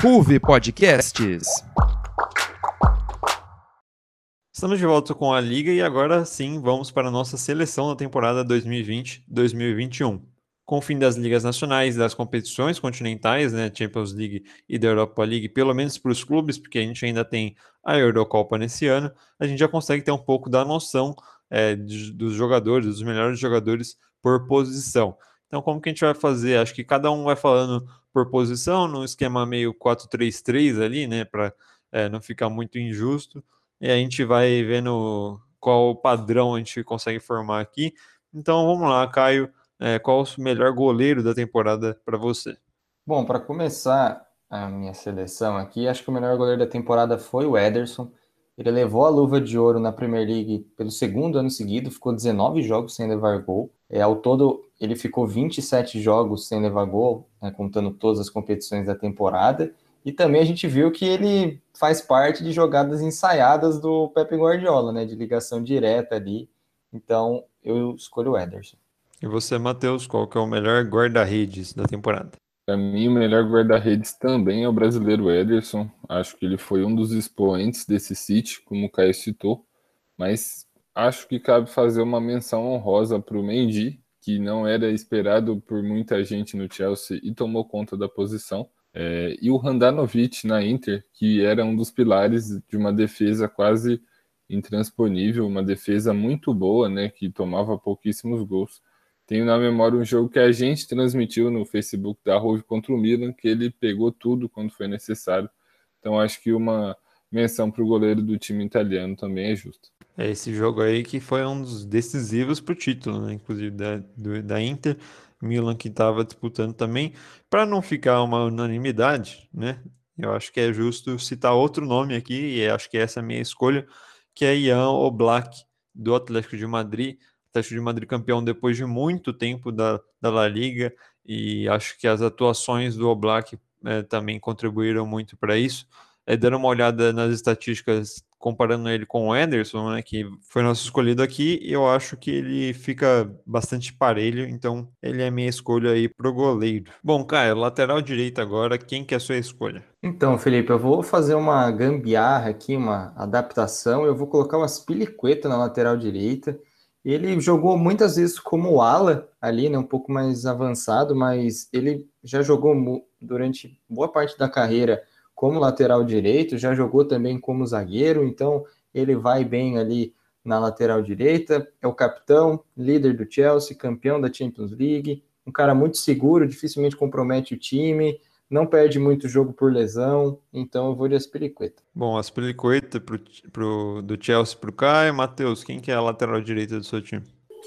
Speaker 1: Ruve Podcasts.
Speaker 2: Estamos de volta com a Liga e agora sim vamos para a nossa seleção da temporada 2020-2021 com o fim das ligas nacionais, das competições continentais, né, Champions League e da Europa League, pelo menos para os clubes, porque a gente ainda tem a Eurocopa nesse ano, a gente já consegue ter um pouco da noção é, de, dos jogadores, dos melhores jogadores por posição. Então, como que a gente vai fazer? Acho que cada um vai falando por posição, num esquema meio 4-3-3 ali, né, para é, não ficar muito injusto, e a gente vai vendo qual padrão a gente consegue formar aqui. Então, vamos lá, Caio é, qual o melhor goleiro da temporada para você?
Speaker 3: Bom, para começar a minha seleção aqui, acho que o melhor goleiro da temporada foi o Ederson. Ele levou a luva de ouro na Premier League pelo segundo ano seguido, ficou 19 jogos sem levar gol. É, ao todo, ele ficou 27 jogos sem levar gol, né, contando todas as competições da temporada. E também a gente viu que ele faz parte de jogadas ensaiadas do Pepe Guardiola, né, de ligação direta ali. Então, eu escolho o Ederson.
Speaker 2: E você, Matheus, qual que é o melhor guarda-redes da temporada?
Speaker 4: Para mim, o melhor guarda-redes também é o brasileiro Ederson. Acho que ele foi um dos expoentes desse City, como o Caio citou. Mas acho que cabe fazer uma menção honrosa para o Mendy, que não era esperado por muita gente no Chelsea e tomou conta da posição. É, e o Handanovic na Inter, que era um dos pilares de uma defesa quase intransponível, uma defesa muito boa, né, que tomava pouquíssimos gols. Tenho na memória um jogo que a gente transmitiu no Facebook da Rove contra o Milan, que ele pegou tudo quando foi necessário. Então acho que uma menção para o goleiro do time italiano também é justo.
Speaker 2: É esse jogo aí que foi um dos decisivos para o título, né? inclusive da, do, da Inter. Milan que estava disputando também, para não ficar uma unanimidade, né? Eu acho que é justo citar outro nome aqui, e acho que essa é a minha escolha, que é Ian Oblak, do Atlético de Madrid. Atlético de Madrid campeão depois de muito tempo da, da La Liga, e acho que as atuações do Oblak é, também contribuíram muito para isso. É, dando uma olhada nas estatísticas comparando ele com o Ederson, né, que foi nosso escolhido aqui, eu acho que ele fica bastante parelho, então ele é minha escolha aí pro goleiro. Bom, Caio, lateral direito agora, quem que é a sua escolha?
Speaker 3: Então, Felipe, eu vou fazer uma gambiarra aqui, uma adaptação, eu vou colocar o Aspilicueta na lateral direita, ele jogou muitas vezes como ala ali, né, um pouco mais avançado, mas ele já jogou durante boa parte da carreira como lateral direito, já jogou também como zagueiro, então ele vai bem ali na lateral direita, é o capitão, líder do Chelsea, campeão da Champions League, um cara muito seguro, dificilmente compromete o time, não perde muito jogo por lesão, então eu vou de Aspilicueta.
Speaker 2: Bom, Aspilicueta pro, pro, do Chelsea para o Caio. Matheus, quem que é a lateral direita do seu time?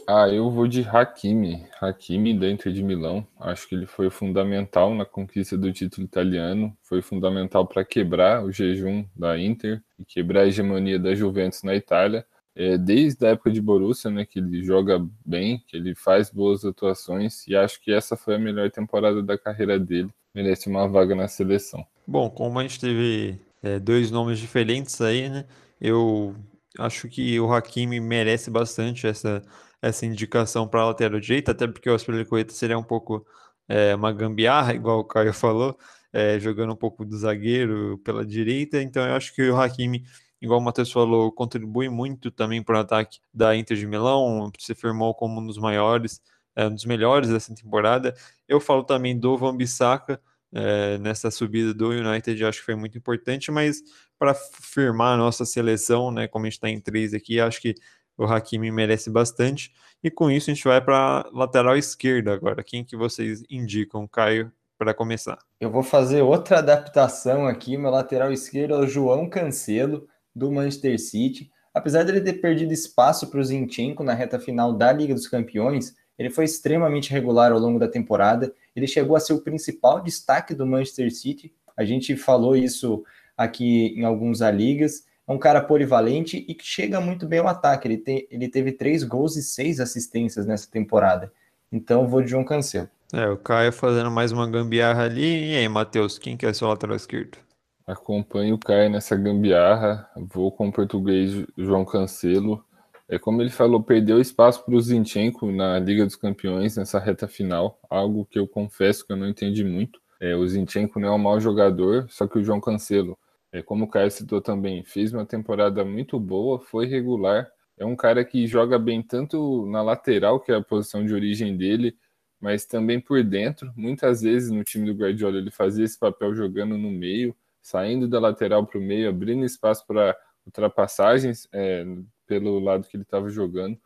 Speaker 4: Ah, eu vou de Hakimi. Hakimi dentro de Milão. Acho que ele foi fundamental na conquista do título italiano. Foi fundamental para quebrar o jejum da Inter e quebrar a hegemonia da Juventus na Itália. É, desde a época de Borussia, né, que ele joga bem, que ele faz boas atuações e acho que essa foi a melhor temporada da carreira dele. Merece uma vaga na seleção.
Speaker 2: Bom, como a gente teve é, dois nomes diferentes aí, né? Eu acho que o Hakimi merece bastante essa essa indicação para a lateral direita, até porque o Aspilicueta seria um pouco é, uma gambiarra, igual o Caio falou, é, jogando um pouco do zagueiro pela direita. Então eu acho que o Hakimi, igual o Matheus falou, contribui muito também para o ataque da Inter de Milão, se firmou como um dos maiores, é, um dos melhores dessa temporada. Eu falo também do Van Bissaka, é, nessa subida do United, acho que foi muito importante, mas para firmar a nossa seleção, né, como a gente está em três aqui, acho que o Hakimi merece bastante. E com isso a gente vai para lateral esquerda agora. Quem que vocês indicam, Caio, para começar?
Speaker 3: Eu vou fazer outra adaptação aqui. Meu lateral esquerdo é o João Cancelo, do Manchester City. Apesar dele ter perdido espaço para o Zinchenko na reta final da Liga dos Campeões, ele foi extremamente regular ao longo da temporada. Ele chegou a ser o principal destaque do Manchester City. A gente falou isso aqui em alguns ligas é um cara polivalente e que chega muito bem ao ataque. Ele, tem, ele teve três gols e seis assistências nessa temporada. Então vou de João Cancelo.
Speaker 2: É, o Caio fazendo mais uma gambiarra ali. E aí, Matheus, quem que é seu lateral esquerdo?
Speaker 4: Acompanho o Caio nessa gambiarra. Vou com o português João Cancelo. É como ele falou, perdeu espaço para o Zinchenko na Liga dos Campeões nessa reta final, algo que eu confesso que eu não entendi muito. É, o Zinchenko não é um mau jogador, só que o João Cancelo é, como o Caio citou também, fez uma temporada muito boa, foi regular. É um cara que joga bem tanto na lateral, que é a posição de origem dele, mas também por dentro. Muitas vezes no time do Guardiola ele fazia esse papel jogando no meio, saindo da lateral para o meio, abrindo espaço para ultrapassagens é, pelo lado que ele estava jogando.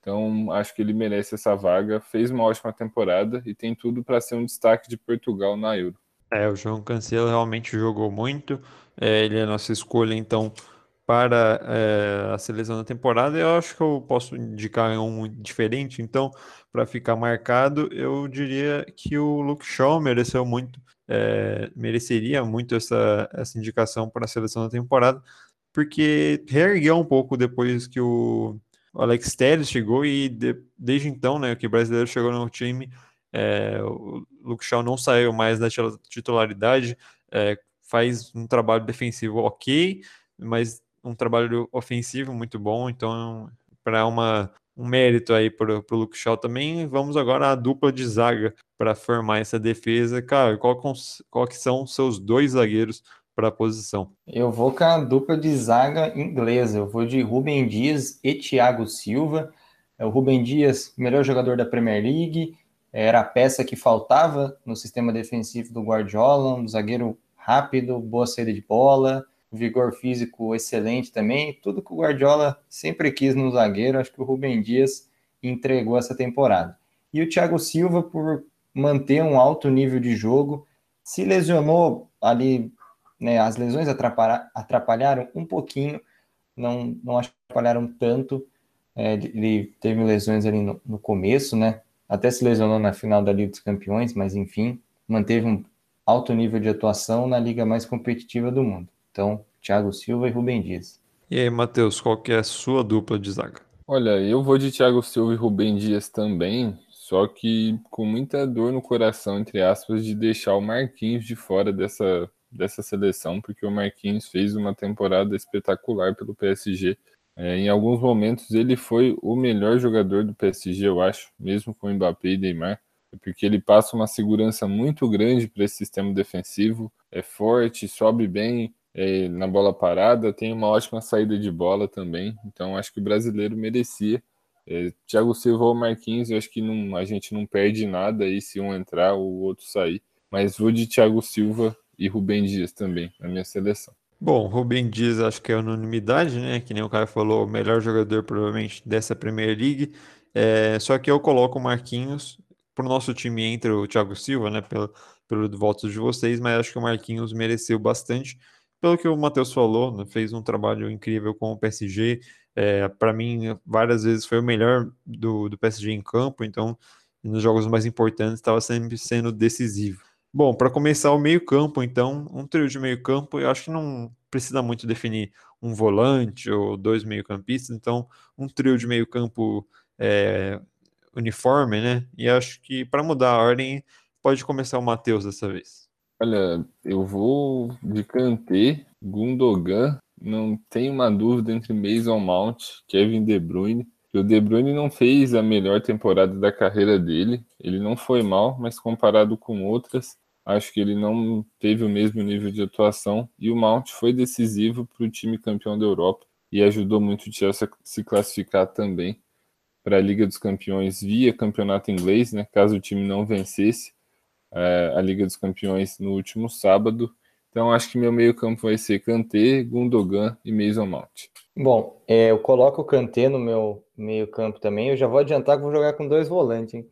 Speaker 4: Então, acho que ele merece essa vaga. Fez uma ótima temporada e tem tudo para ser um destaque de Portugal na Euro.
Speaker 2: É, o João Cancelo realmente jogou muito. É, ele é a nossa escolha, então, para é, a seleção da temporada. Eu acho que eu posso indicar um diferente, então, para ficar marcado, eu diria que o Luke Shaw mereceu muito, é, mereceria muito essa, essa indicação para a seleção da temporada, porque reergueu um pouco depois que o Alex Telles chegou e de, desde então, né, que o brasileiro chegou no time, é, o Luke Shaw não saiu mais da titularidade, é, faz um trabalho defensivo ok, mas um trabalho ofensivo muito bom, então para uma um mérito aí para o Luke Shaw também. Vamos agora à dupla de zaga para formar essa defesa. Cara, qual, qual que são os seus dois zagueiros para a posição?
Speaker 3: Eu vou com a dupla de zaga inglesa. Eu vou de Rubem Dias e Thiago Silva. É o Rubem Dias, melhor jogador da Premier League, era a peça que faltava no sistema defensivo do Guardiola, um zagueiro rápido, boa saída de bola, vigor físico excelente também, tudo que o Guardiola sempre quis no zagueiro, acho que o Rubem Dias entregou essa temporada. E o Thiago Silva, por manter um alto nível de jogo, se lesionou ali, né, as lesões atrapalharam um pouquinho, não, não atrapalharam tanto, é, ele teve lesões ali no, no começo, né, até se lesionou na final da Liga dos Campeões, mas enfim, manteve um alto nível de atuação na liga mais competitiva do mundo. Então, Thiago Silva e Rubem Dias.
Speaker 2: E aí, Matheus, qual que é a sua dupla de zaga?
Speaker 4: Olha, eu vou de Thiago Silva e Rubem Dias também, só que com muita dor no coração, entre aspas, de deixar o Marquinhos de fora dessa, dessa seleção, porque o Marquinhos fez uma temporada espetacular pelo PSG. É, em alguns momentos ele foi o melhor jogador do PSG, eu acho, mesmo com Mbappé e Neymar, porque ele passa uma segurança muito grande para esse sistema defensivo, é forte, sobe bem, é, na bola parada, tem uma ótima saída de bola também. Então acho que o brasileiro merecia. É, Thiago Silva ou Marquinhos, eu acho que não, a gente não perde nada aí se um entrar ou o outro sair. Mas vou de Thiago Silva e Rubem Dias também na minha seleção.
Speaker 2: Bom, Rubem Dias acho que é unanimidade, né? Que nem o cara falou, o melhor jogador provavelmente dessa Premier League. É, só que eu coloco o Marquinhos para o nosso time entre o Thiago Silva, né? Pelo, pelo voto de vocês, mas acho que o Marquinhos mereceu bastante pelo que o Matheus falou, né, fez um trabalho incrível com o PSG. É, para mim, várias vezes foi o melhor do, do PSG em campo, então nos jogos mais importantes estava sempre sendo decisivo. Bom, para começar o meio-campo, então, um trio de meio-campo, eu acho que não precisa muito definir um volante ou dois meio-campistas, então, um trio de meio-campo é, uniforme, né? E acho que para mudar a ordem, pode começar o Matheus dessa vez.
Speaker 4: Olha, eu vou de Kanté, Gundogan, não tenho uma dúvida entre Mason Mount, Kevin De Bruyne. O De Bruyne não fez a melhor temporada da carreira dele, ele não foi mal, mas comparado com outras, acho que ele não teve o mesmo nível de atuação. E o Mount foi decisivo para o time campeão da Europa e ajudou muito o Chelsea a se classificar também para a Liga dos Campeões via campeonato inglês, né, caso o time não vencesse a Liga dos Campeões no último sábado. Então acho que meu meio-campo vai ser Kanté, Gundogan e Mason Mount.
Speaker 3: Bom, é, eu coloco o Kanté no meu meio-campo também. Eu já vou adiantar que vou jogar com dois volantes.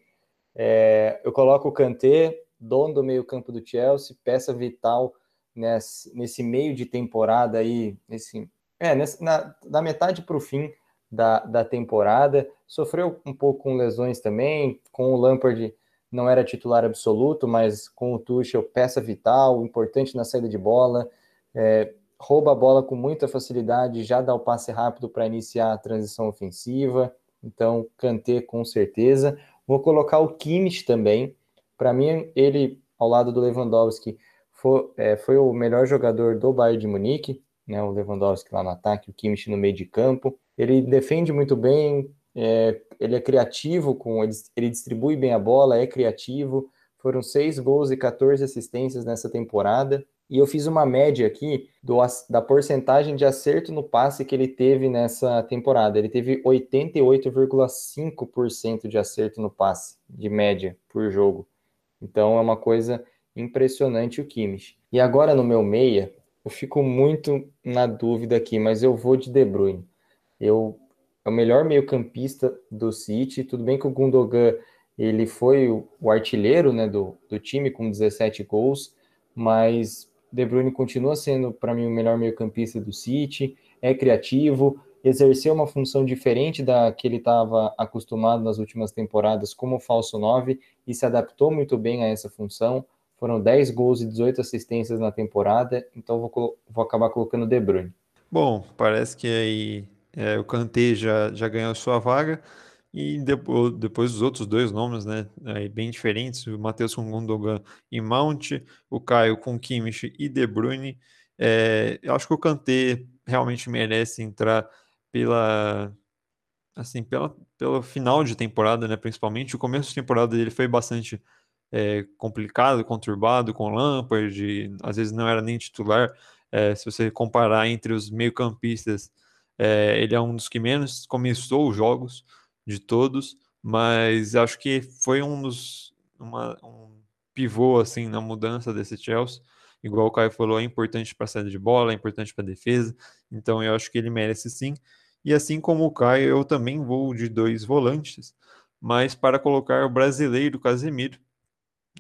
Speaker 3: É, eu coloco o Kanté, dono do meio-campo do Chelsea, peça vital nesse, nesse meio de temporada aí, nesse, é, na, metade para o fim da, da temporada. Sofreu um pouco com lesões também, com o Lampard não era titular absoluto, mas com o Tuchel, peça vital, importante na saída de bola, é, rouba a bola com muita facilidade, já dá o passe rápido para iniciar a transição ofensiva. Então, Kanté com certeza. Vou colocar o Kimmich também. Para mim, ele, ao lado do Lewandowski, foi, é, foi, o melhor jogador do Bayern de Munique, né? O Lewandowski lá no ataque, o Kimmich no meio de campo. Ele defende muito bem, é, ele é criativo, com ele, distribui bem a bola, é criativo. Foram seis gols e 14 assistências nessa temporada. E eu fiz uma média aqui do, da porcentagem de acerto no passe que ele teve nessa temporada. Ele teve 88,5% de acerto no passe, de média, por jogo. Então é uma coisa impressionante o Kimmich. E agora no meu meia, eu fico muito na dúvida aqui, mas eu vou de De Bruyne. Eu é o melhor meio-campista do City. Tudo bem que o Gundogan ele foi o, o artilheiro né, do, do time com 17 gols, mas De Bruyne continua sendo para mim o melhor meio-campista do City. É criativo, exerceu uma função diferente da que ele estava acostumado nas últimas temporadas como falso 9 e se adaptou muito bem a essa função. Foram 10 gols e 18 assistências na temporada, então vou, vou acabar colocando De Bruyne.
Speaker 2: Bom, parece que aí é, o Kanté já, já ganhou sua vaga. E depois, depois os outros dois nomes, né, bem diferentes, o Matheus com Gundogan e Mount, o Caio com Kimmich e De Bruyne. É, eu acho que o Kanté realmente merece entrar pela assim, pela, pelo final de temporada, né, principalmente. O começo de temporada dele foi bastante é, complicado, conturbado com Lampard, às vezes não era nem titular. É, se você comparar entre os meio-campistas é, ele é um dos que menos começou os jogos de todos, mas acho que foi um dos uma, um pivô assim na mudança desse Chelsea. Igual o Caio falou, é importante para a saída de bola, é importante para a defesa, então eu acho que ele merece sim. E assim como o Caio, eu também vou de dois volantes, mas para colocar o brasileiro Casemiro,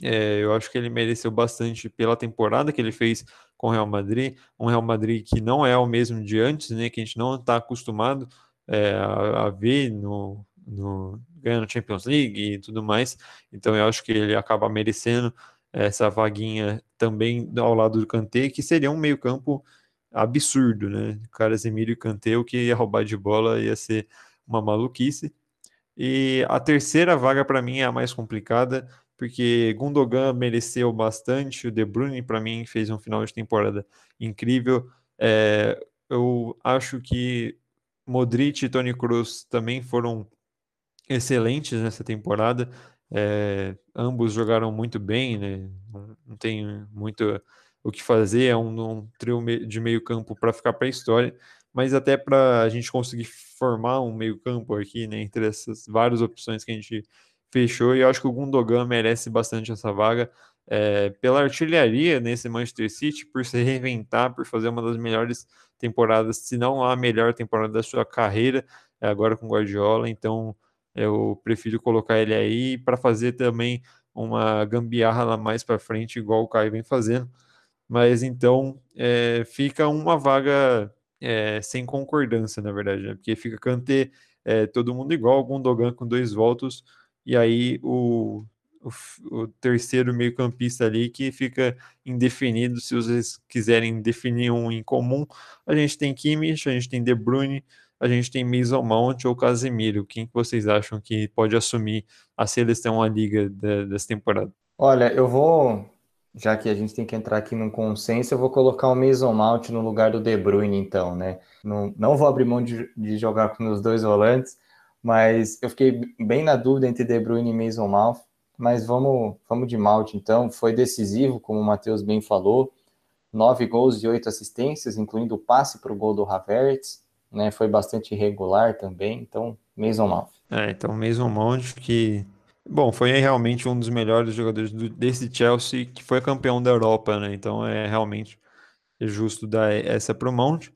Speaker 2: é, eu acho que ele mereceu bastante pela temporada que ele fez com o Real Madrid, um Real Madrid que não é o mesmo de antes, né, que a gente não está acostumado é, a, a, ver no, no, ganhando Champions League e tudo mais. Então eu acho que ele acaba merecendo essa vaguinha também ao lado do Kanté, que seria um meio-campo absurdo, né? Casemiro e Kanté, o que ia roubar de bola ia ser uma maluquice. E a terceira vaga para mim é a mais complicada, porque Gundogan mereceu bastante, o De Bruyne para mim fez um final de temporada incrível. É, eu acho que Modric e Toni Kroos também foram excelentes nessa temporada. É, ambos jogaram muito bem, né? Não tem muito o que fazer, é um, um trio de meio campo para ficar para a história, mas até para a gente conseguir formar um meio campo aqui, né, entre essas várias opções que a gente fechou, e eu acho que o Gundogan merece bastante essa vaga, é, pela artilharia nesse Manchester City, por se reinventar, por fazer uma das melhores temporadas, se não a melhor temporada da sua carreira, é, agora com Guardiola, então eu prefiro colocar ele aí para fazer também uma gambiarra lá mais para frente, igual o Caio vem fazendo. Mas então é, fica uma vaga é, sem concordância, na verdade, né? porque fica Kanté, é, todo mundo igual, Gundogan com dois votos, e aí o, o, o terceiro meio-campista ali que fica indefinido. Se vocês quiserem definir um em comum, a gente tem Kimmich, a gente tem De Bruyne, a gente tem Mason Mount ou Casemiro. Quem que vocês acham que pode assumir a seleção a liga da, dessa temporada?
Speaker 3: Olha, eu vou, já que a gente tem que entrar aqui num consenso, eu vou colocar o Mason Mount no lugar do De Bruyne, então, né? Não, não vou abrir mão de, de jogar com os dois volantes, mas eu fiquei bem na dúvida entre De Bruyne e Mason Mount, mas vamos, vamos de Mount, então. Foi decisivo, como o Matheus bem falou, nove gols e oito assistências, incluindo o passe para o gol do Havertz, né? Foi bastante irregular também, então Mason Mount.
Speaker 2: É, então Mason Mount que bom, foi realmente um dos melhores jogadores do, desse Chelsea que foi campeão da Europa, né? Então é realmente justo dar essa pro Mount.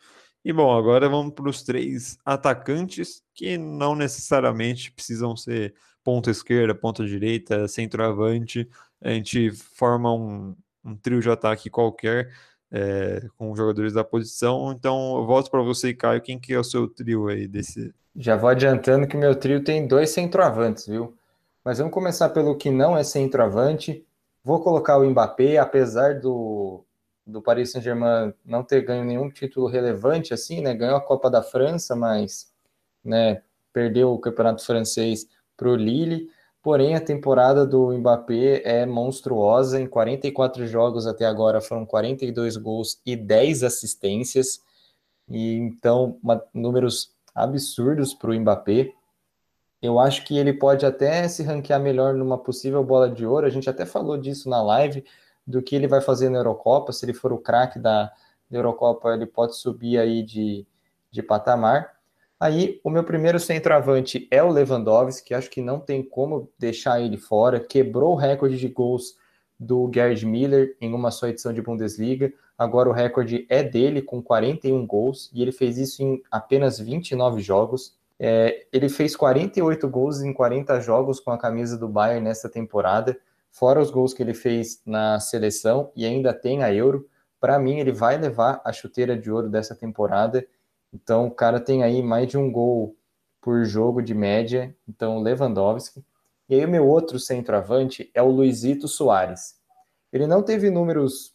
Speaker 2: E bom, agora vamos para os três atacantes que não necessariamente precisam ser ponta esquerda, ponta direita, centroavante. A gente forma um, um trio de ataque qualquer é, com jogadores da posição. Então, eu volto para você, Caio. Quem que é o seu trio aí desse?
Speaker 3: Já vou adiantando que meu trio tem dois centroavantes, viu? Mas vamos começar pelo que não é centroavante. Vou colocar o Mbappé, apesar do, do Paris Saint-Germain não ter ganho nenhum título relevante assim, né? Ganhou a Copa da França, mas né, perdeu o Campeonato Francês para o Lille. Porém, a temporada do Mbappé é monstruosa. Em 44 jogos até agora foram 42 gols e 10 assistências. E então, uma, números absurdos para o Mbappé. Eu acho que ele pode até se ranquear melhor numa possível bola de ouro. A gente até falou disso na live, do que ele vai fazer na Eurocopa. Se ele for o craque da, da Eurocopa, ele pode subir aí de, de patamar. Aí, o meu primeiro centroavante é o Lewandowski, que acho que não tem como deixar ele fora. Quebrou o recorde de gols do Gerd Miller em uma só edição de Bundesliga. Agora o recorde é dele, com 41 gols, e ele fez isso em apenas 29 jogos. É, ele fez 48 gols em 40 jogos com a camisa do Bayern nessa temporada, fora os gols que ele fez na seleção e ainda tem a Euro. Para mim, ele vai levar a chuteira de ouro dessa temporada então, o cara tem aí mais de um gol por jogo de média. Então, Lewandowski. E aí, o meu outro centroavante é o Luizito Soares. Ele não teve números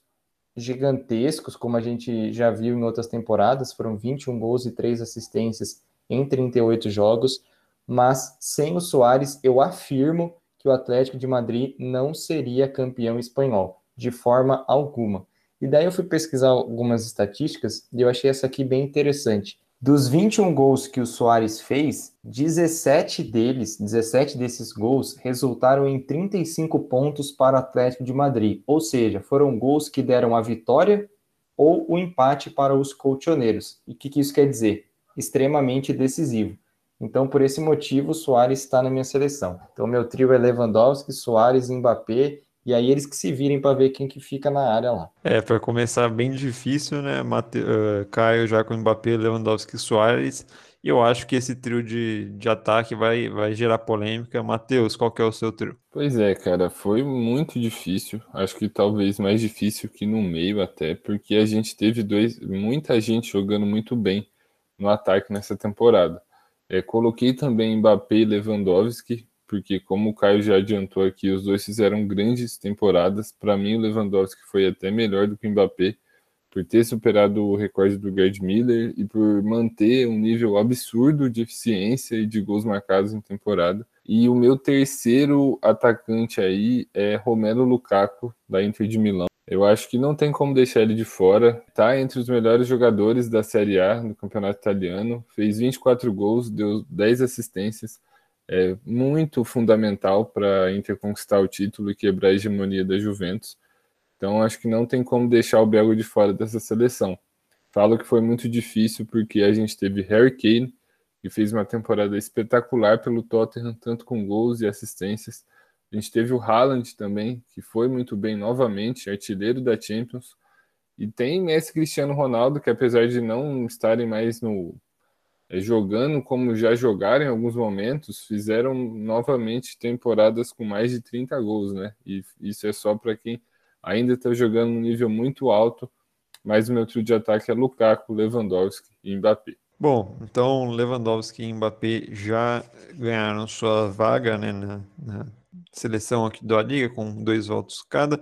Speaker 3: gigantescos, como a gente já viu em outras temporadas, foram 21 gols e 3 assistências em 38 jogos, mas sem o Soares, eu afirmo que o Atlético de Madrid não seria campeão espanhol, de forma alguma. E daí eu fui pesquisar algumas estatísticas e eu achei essa aqui bem interessante. Dos 21 gols que o Soares fez, 17 deles, 17 desses gols resultaram em 35 pontos para o Atlético de Madrid, ou seja, foram gols que deram a vitória ou o empate para os colchoneiros. E o que, que isso quer dizer? Extremamente decisivo. Então, por esse motivo, o Soares está na minha seleção. Então, meu trio é Lewandowski, Soares, Mbappé e aí eles que se virem para ver quem que fica na área lá.
Speaker 2: É, para começar bem difícil, né? Mate... Uh, Caio já com Mbappé, Lewandowski e Soares. E eu acho que esse trio de, de ataque vai, vai gerar polêmica. Matheus, qual que é o seu trio?
Speaker 4: Pois é, cara, foi muito difícil. Acho que talvez mais difícil que no meio até, porque a gente teve dois, muita gente jogando muito bem no ataque nessa temporada. É, coloquei também Mbappé e Lewandowski, porque como o Caio já adiantou aqui, os dois fizeram grandes temporadas. Para mim, o Lewandowski foi até melhor do que o Mbappé, por ter superado o recorde do Gerd Miller e por manter um nível absurdo de eficiência e de gols marcados em temporada. E o meu terceiro atacante aí é Romelo Lukaku, da Inter de Milão. Eu acho que não tem como deixar ele de fora. Tá entre os melhores jogadores da Série A do Campeonato Italiano. Fez 24 gols, deu 10 assistências. É muito fundamental para a Inter conquistar o título e quebrar a hegemonia da Juventus. Então acho que não tem como deixar o belga de fora dessa seleção. Falo que foi muito difícil porque a gente teve Harry Kane, que fez uma temporada espetacular pelo Tottenham, tanto com gols e assistências. A gente teve o Haaland também, que foi muito bem novamente, artilheiro da Champions. E tem Messi Cristiano Ronaldo, que apesar de não estarem mais no é, jogando como já jogaram em alguns momentos, fizeram novamente temporadas com mais de 30 gols, né? E isso é só para quem ainda está jogando um nível muito alto, mas o meu trio de ataque é Lukaku, Lewandowski e Mbappé.
Speaker 2: Bom, então Lewandowski e Mbappé já ganharam sua vaga né, na, na seleção aqui da Liga, com dois votos cada.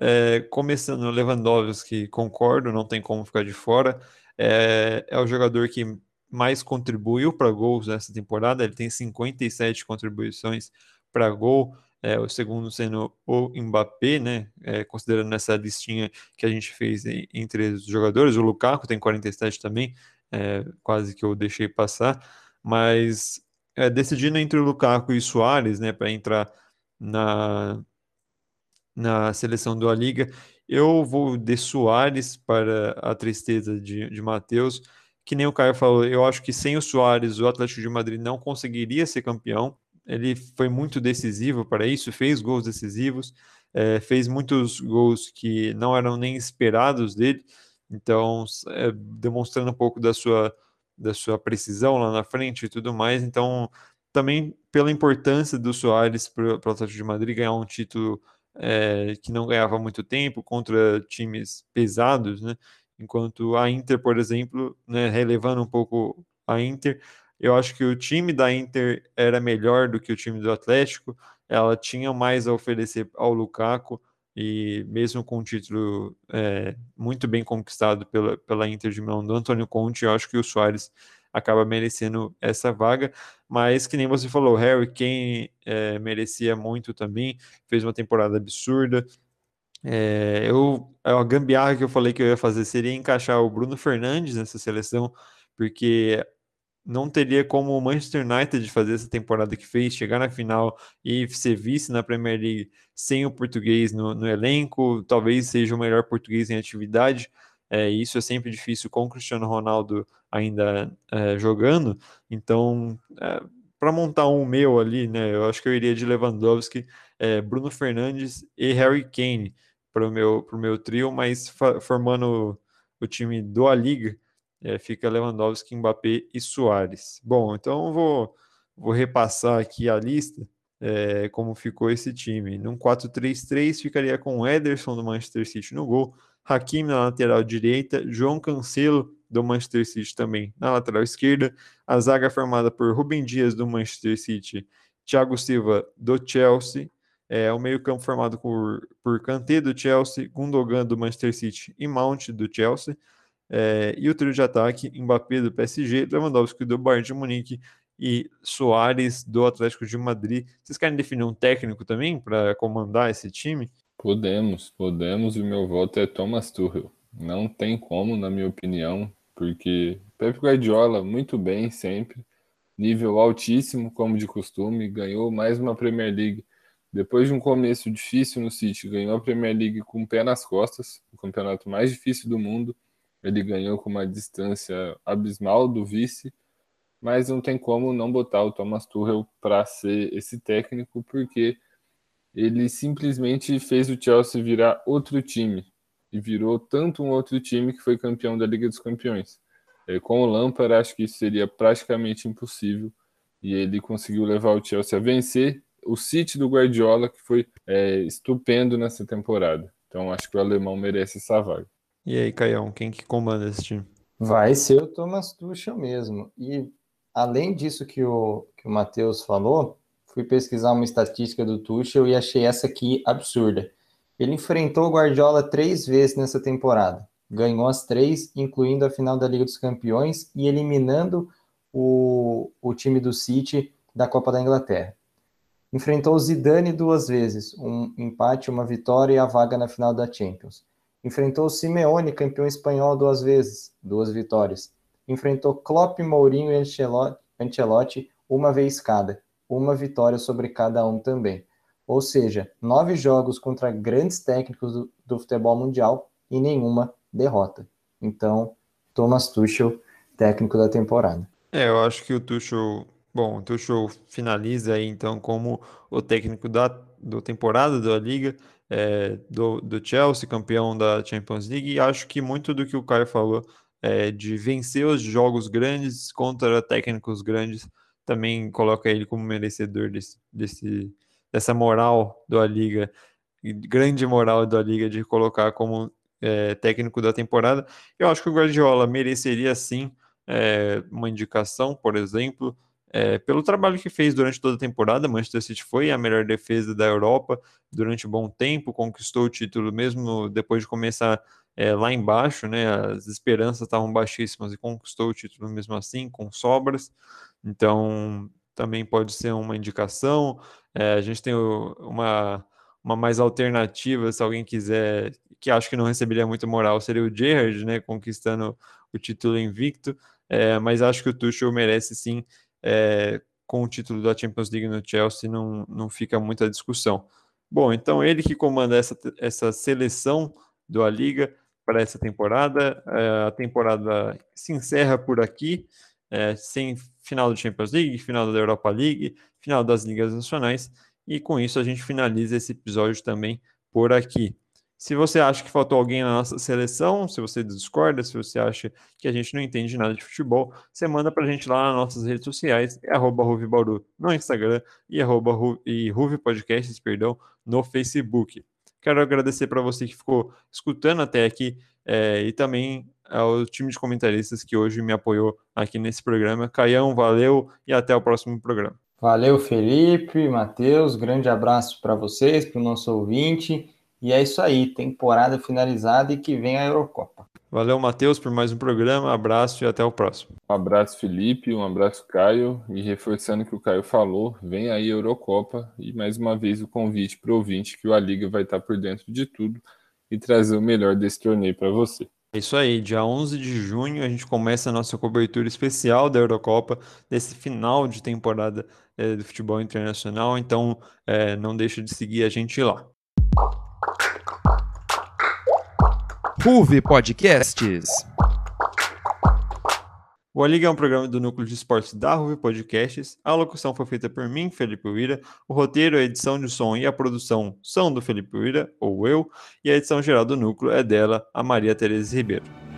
Speaker 2: É, começando Lewandowski, concordo, não tem como ficar de fora. É, é o jogador que mais contribuiu para gols nessa temporada, ele tem 57 contribuições para gol, é, o segundo sendo o Mbappé, né? É, considerando essa listinha que a gente fez entre os jogadores, o Lukaku tem 47 também, é, quase que eu deixei passar, mas é, decidindo entre o Lukaku e o Soares, né, para entrar na, na seleção da Liga, eu vou de Soares para a tristeza de, de Matheus, que nem o Caio falou, eu acho que sem o Soares o Atlético de Madrid não conseguiria ser campeão, ele foi muito decisivo para isso, fez gols decisivos, é, fez muitos gols que não eram nem esperados dele, então é, demonstrando um pouco da sua, da sua precisão lá na frente e tudo mais. Então, também pela importância do Soares para o Atlético de Madrid ganhar um título é, que não ganhava muito tempo contra times pesados, né? Enquanto a Inter, por exemplo, né, relevando um pouco a Inter, eu acho que o time da Inter era melhor do que o time do Atlético. Ela tinha mais a oferecer ao Lukaku e mesmo com o título é, muito bem conquistado pela, pela Inter de Milão do Antônio Conte, eu acho que o Soares acaba merecendo essa vaga, mas que nem você falou, Harry Kane é, merecia muito também, fez uma temporada absurda. É, eu, a gambiarra que eu falei que eu ia fazer seria encaixar o Bruno Fernandes nessa seleção, porque não teria como o Manchester United fazer essa temporada que fez, chegar na final e ser vice na Premier League sem o português no, no elenco, talvez seja o melhor português em atividade. É, isso é sempre difícil com o Cristiano Ronaldo ainda é, jogando. Então, é, para montar um meu ali, né, eu acho que eu iria de Lewandowski, é, Bruno Fernandes e Harry Kane para o meu, meu trio, mas formando o time do A Liga é, fica Lewandowski, Mbappé e Soares. Bom, então vou, vou repassar aqui a lista, é, como ficou esse time. Num 4-3-3 ficaria com Ederson do Manchester City no gol, Hakimi na lateral direita, João Cancelo do Manchester City também na lateral esquerda, a zaga formada por Rubem Dias do Manchester City, Thiago Silva do Chelsea, é, o meio-campo formado por, por Kanté do Chelsea, Gundogan do Manchester City e Mount do Chelsea. É, e o trio de ataque, Mbappé do PSG, Lewandowski do Bayern de Munique e Soares do Atlético de Madrid. Vocês querem definir um técnico também para comandar esse time?
Speaker 4: Podemos, podemos, e o meu voto é Thomas Tuchel. Não tem como, na minha opinião, porque Pep Guardiola, muito bem sempre, nível altíssimo, como de costume, ganhou mais uma Premier League. Depois de um começo difícil no City, ganhou a Premier League com o pé nas costas, o campeonato mais difícil do mundo ele ganhou com uma distância abismal do vice, mas não tem como não botar o Thomas Tuchel para ser esse técnico, porque ele simplesmente fez o Chelsea virar outro time e virou tanto um outro time que foi campeão da Liga dos Campeões. É, com o Lampard, acho que isso seria praticamente impossível e ele conseguiu levar o Chelsea a vencer o City do Guardiola, que foi é, estupendo nessa temporada. Então, acho que o alemão merece essa vaga.
Speaker 2: E aí, Caião, quem que comanda esse time?
Speaker 3: Vai ser o Thomas Tuchel mesmo. E além disso que o, que o Matheus falou, fui pesquisar uma estatística do Tuchel e achei essa aqui absurda. Ele enfrentou o Guardiola três vezes nessa temporada. Ganhou as três, incluindo a final da Liga dos Campeões e eliminando o, o time do City da Copa da Inglaterra. Enfrentou o Zidane duas vezes, um empate, uma vitória e a vaga na final da Champions. Enfrentou Simeone, campeão espanhol, duas vezes, duas vitórias. Enfrentou Klopp, Mourinho e Ancelotti uma vez cada, uma vitória sobre cada um também. Ou seja, nove jogos contra grandes técnicos do, do futebol mundial e nenhuma derrota. Então, Thomas Tuchel, técnico da temporada.
Speaker 2: É, eu acho que o Tuchel, bom, o Tuchel finaliza aí então como o técnico da do temporada da Liga, é, do, do Chelsea, campeão da Champions League, e acho que muito do que o Caio falou é, de vencer os jogos grandes contra técnicos grandes também coloca ele como merecedor desse, desse dessa moral da Liga, grande moral da Liga de colocar como é, técnico da temporada. Eu acho que o Guardiola mereceria sim é, uma indicação, por exemplo, é, pelo trabalho que fez durante toda a temporada. Manchester City foi a melhor defesa da Europa durante um bom tempo, conquistou o título mesmo depois de começar é, lá embaixo, né? As esperanças estavam baixíssimas e conquistou o título mesmo assim, com sobras. Então, também pode ser uma indicação. É, a gente tem uma, uma mais alternativa, se alguém quiser, que acho que não receberia muita moral, seria o Gerrard, né, conquistando o título invicto, é, mas acho que o Tuchel merece sim, é, com o título da Champions League no Chelsea, não, não fica muita discussão. Bom, então ele que comanda essa, essa seleção do A Liga para essa temporada, é, a temporada se encerra por aqui, é, sem final do Champions League, final da Europa League, final das ligas nacionais. E com isso a gente finaliza esse episódio também por aqui. Se você acha que faltou alguém na nossa seleção, se você discorda, se você acha que a gente não entende nada de futebol, você manda para a gente lá nas nossas redes sociais, é arroba Bauru no Instagram e arroba Ruve Podcasts, perdão, no Facebook. Quero agradecer para você que ficou escutando até aqui é, e também ao time de comentaristas que hoje me apoiou aqui nesse programa. Caião, valeu e até o próximo programa.
Speaker 3: Valeu, Felipe, Matheus, grande abraço para vocês, para o nosso ouvinte. E é isso aí, temporada finalizada e que vem a Eurocopa.
Speaker 2: Valeu, Matheus, por mais um programa. Abraço e até o próximo.
Speaker 4: Um abraço, Felipe, um abraço, Caio. E reforçando o que o Caio falou, vem aí a Eurocopa e mais uma vez o convite para o ouvinte que o A Liga vai estar por dentro de tudo e trazer o melhor desse torneio para você.
Speaker 2: É isso aí, dia 11 de junho a gente começa a nossa cobertura especial da Eurocopa, desse final de temporada é, do futebol internacional, então é, não deixa de seguir a gente lá.
Speaker 1: Ruve Podcasts.
Speaker 2: O A Liga é um programa do Núcleo de Esportes da Ruve Podcasts. A locução foi feita por mim, Felipe Uira. O roteiro, a edição de som e a produção são do Felipe Uira, ou eu. E a edição geral do Núcleo é dela, a Maria Tereza Ribeiro.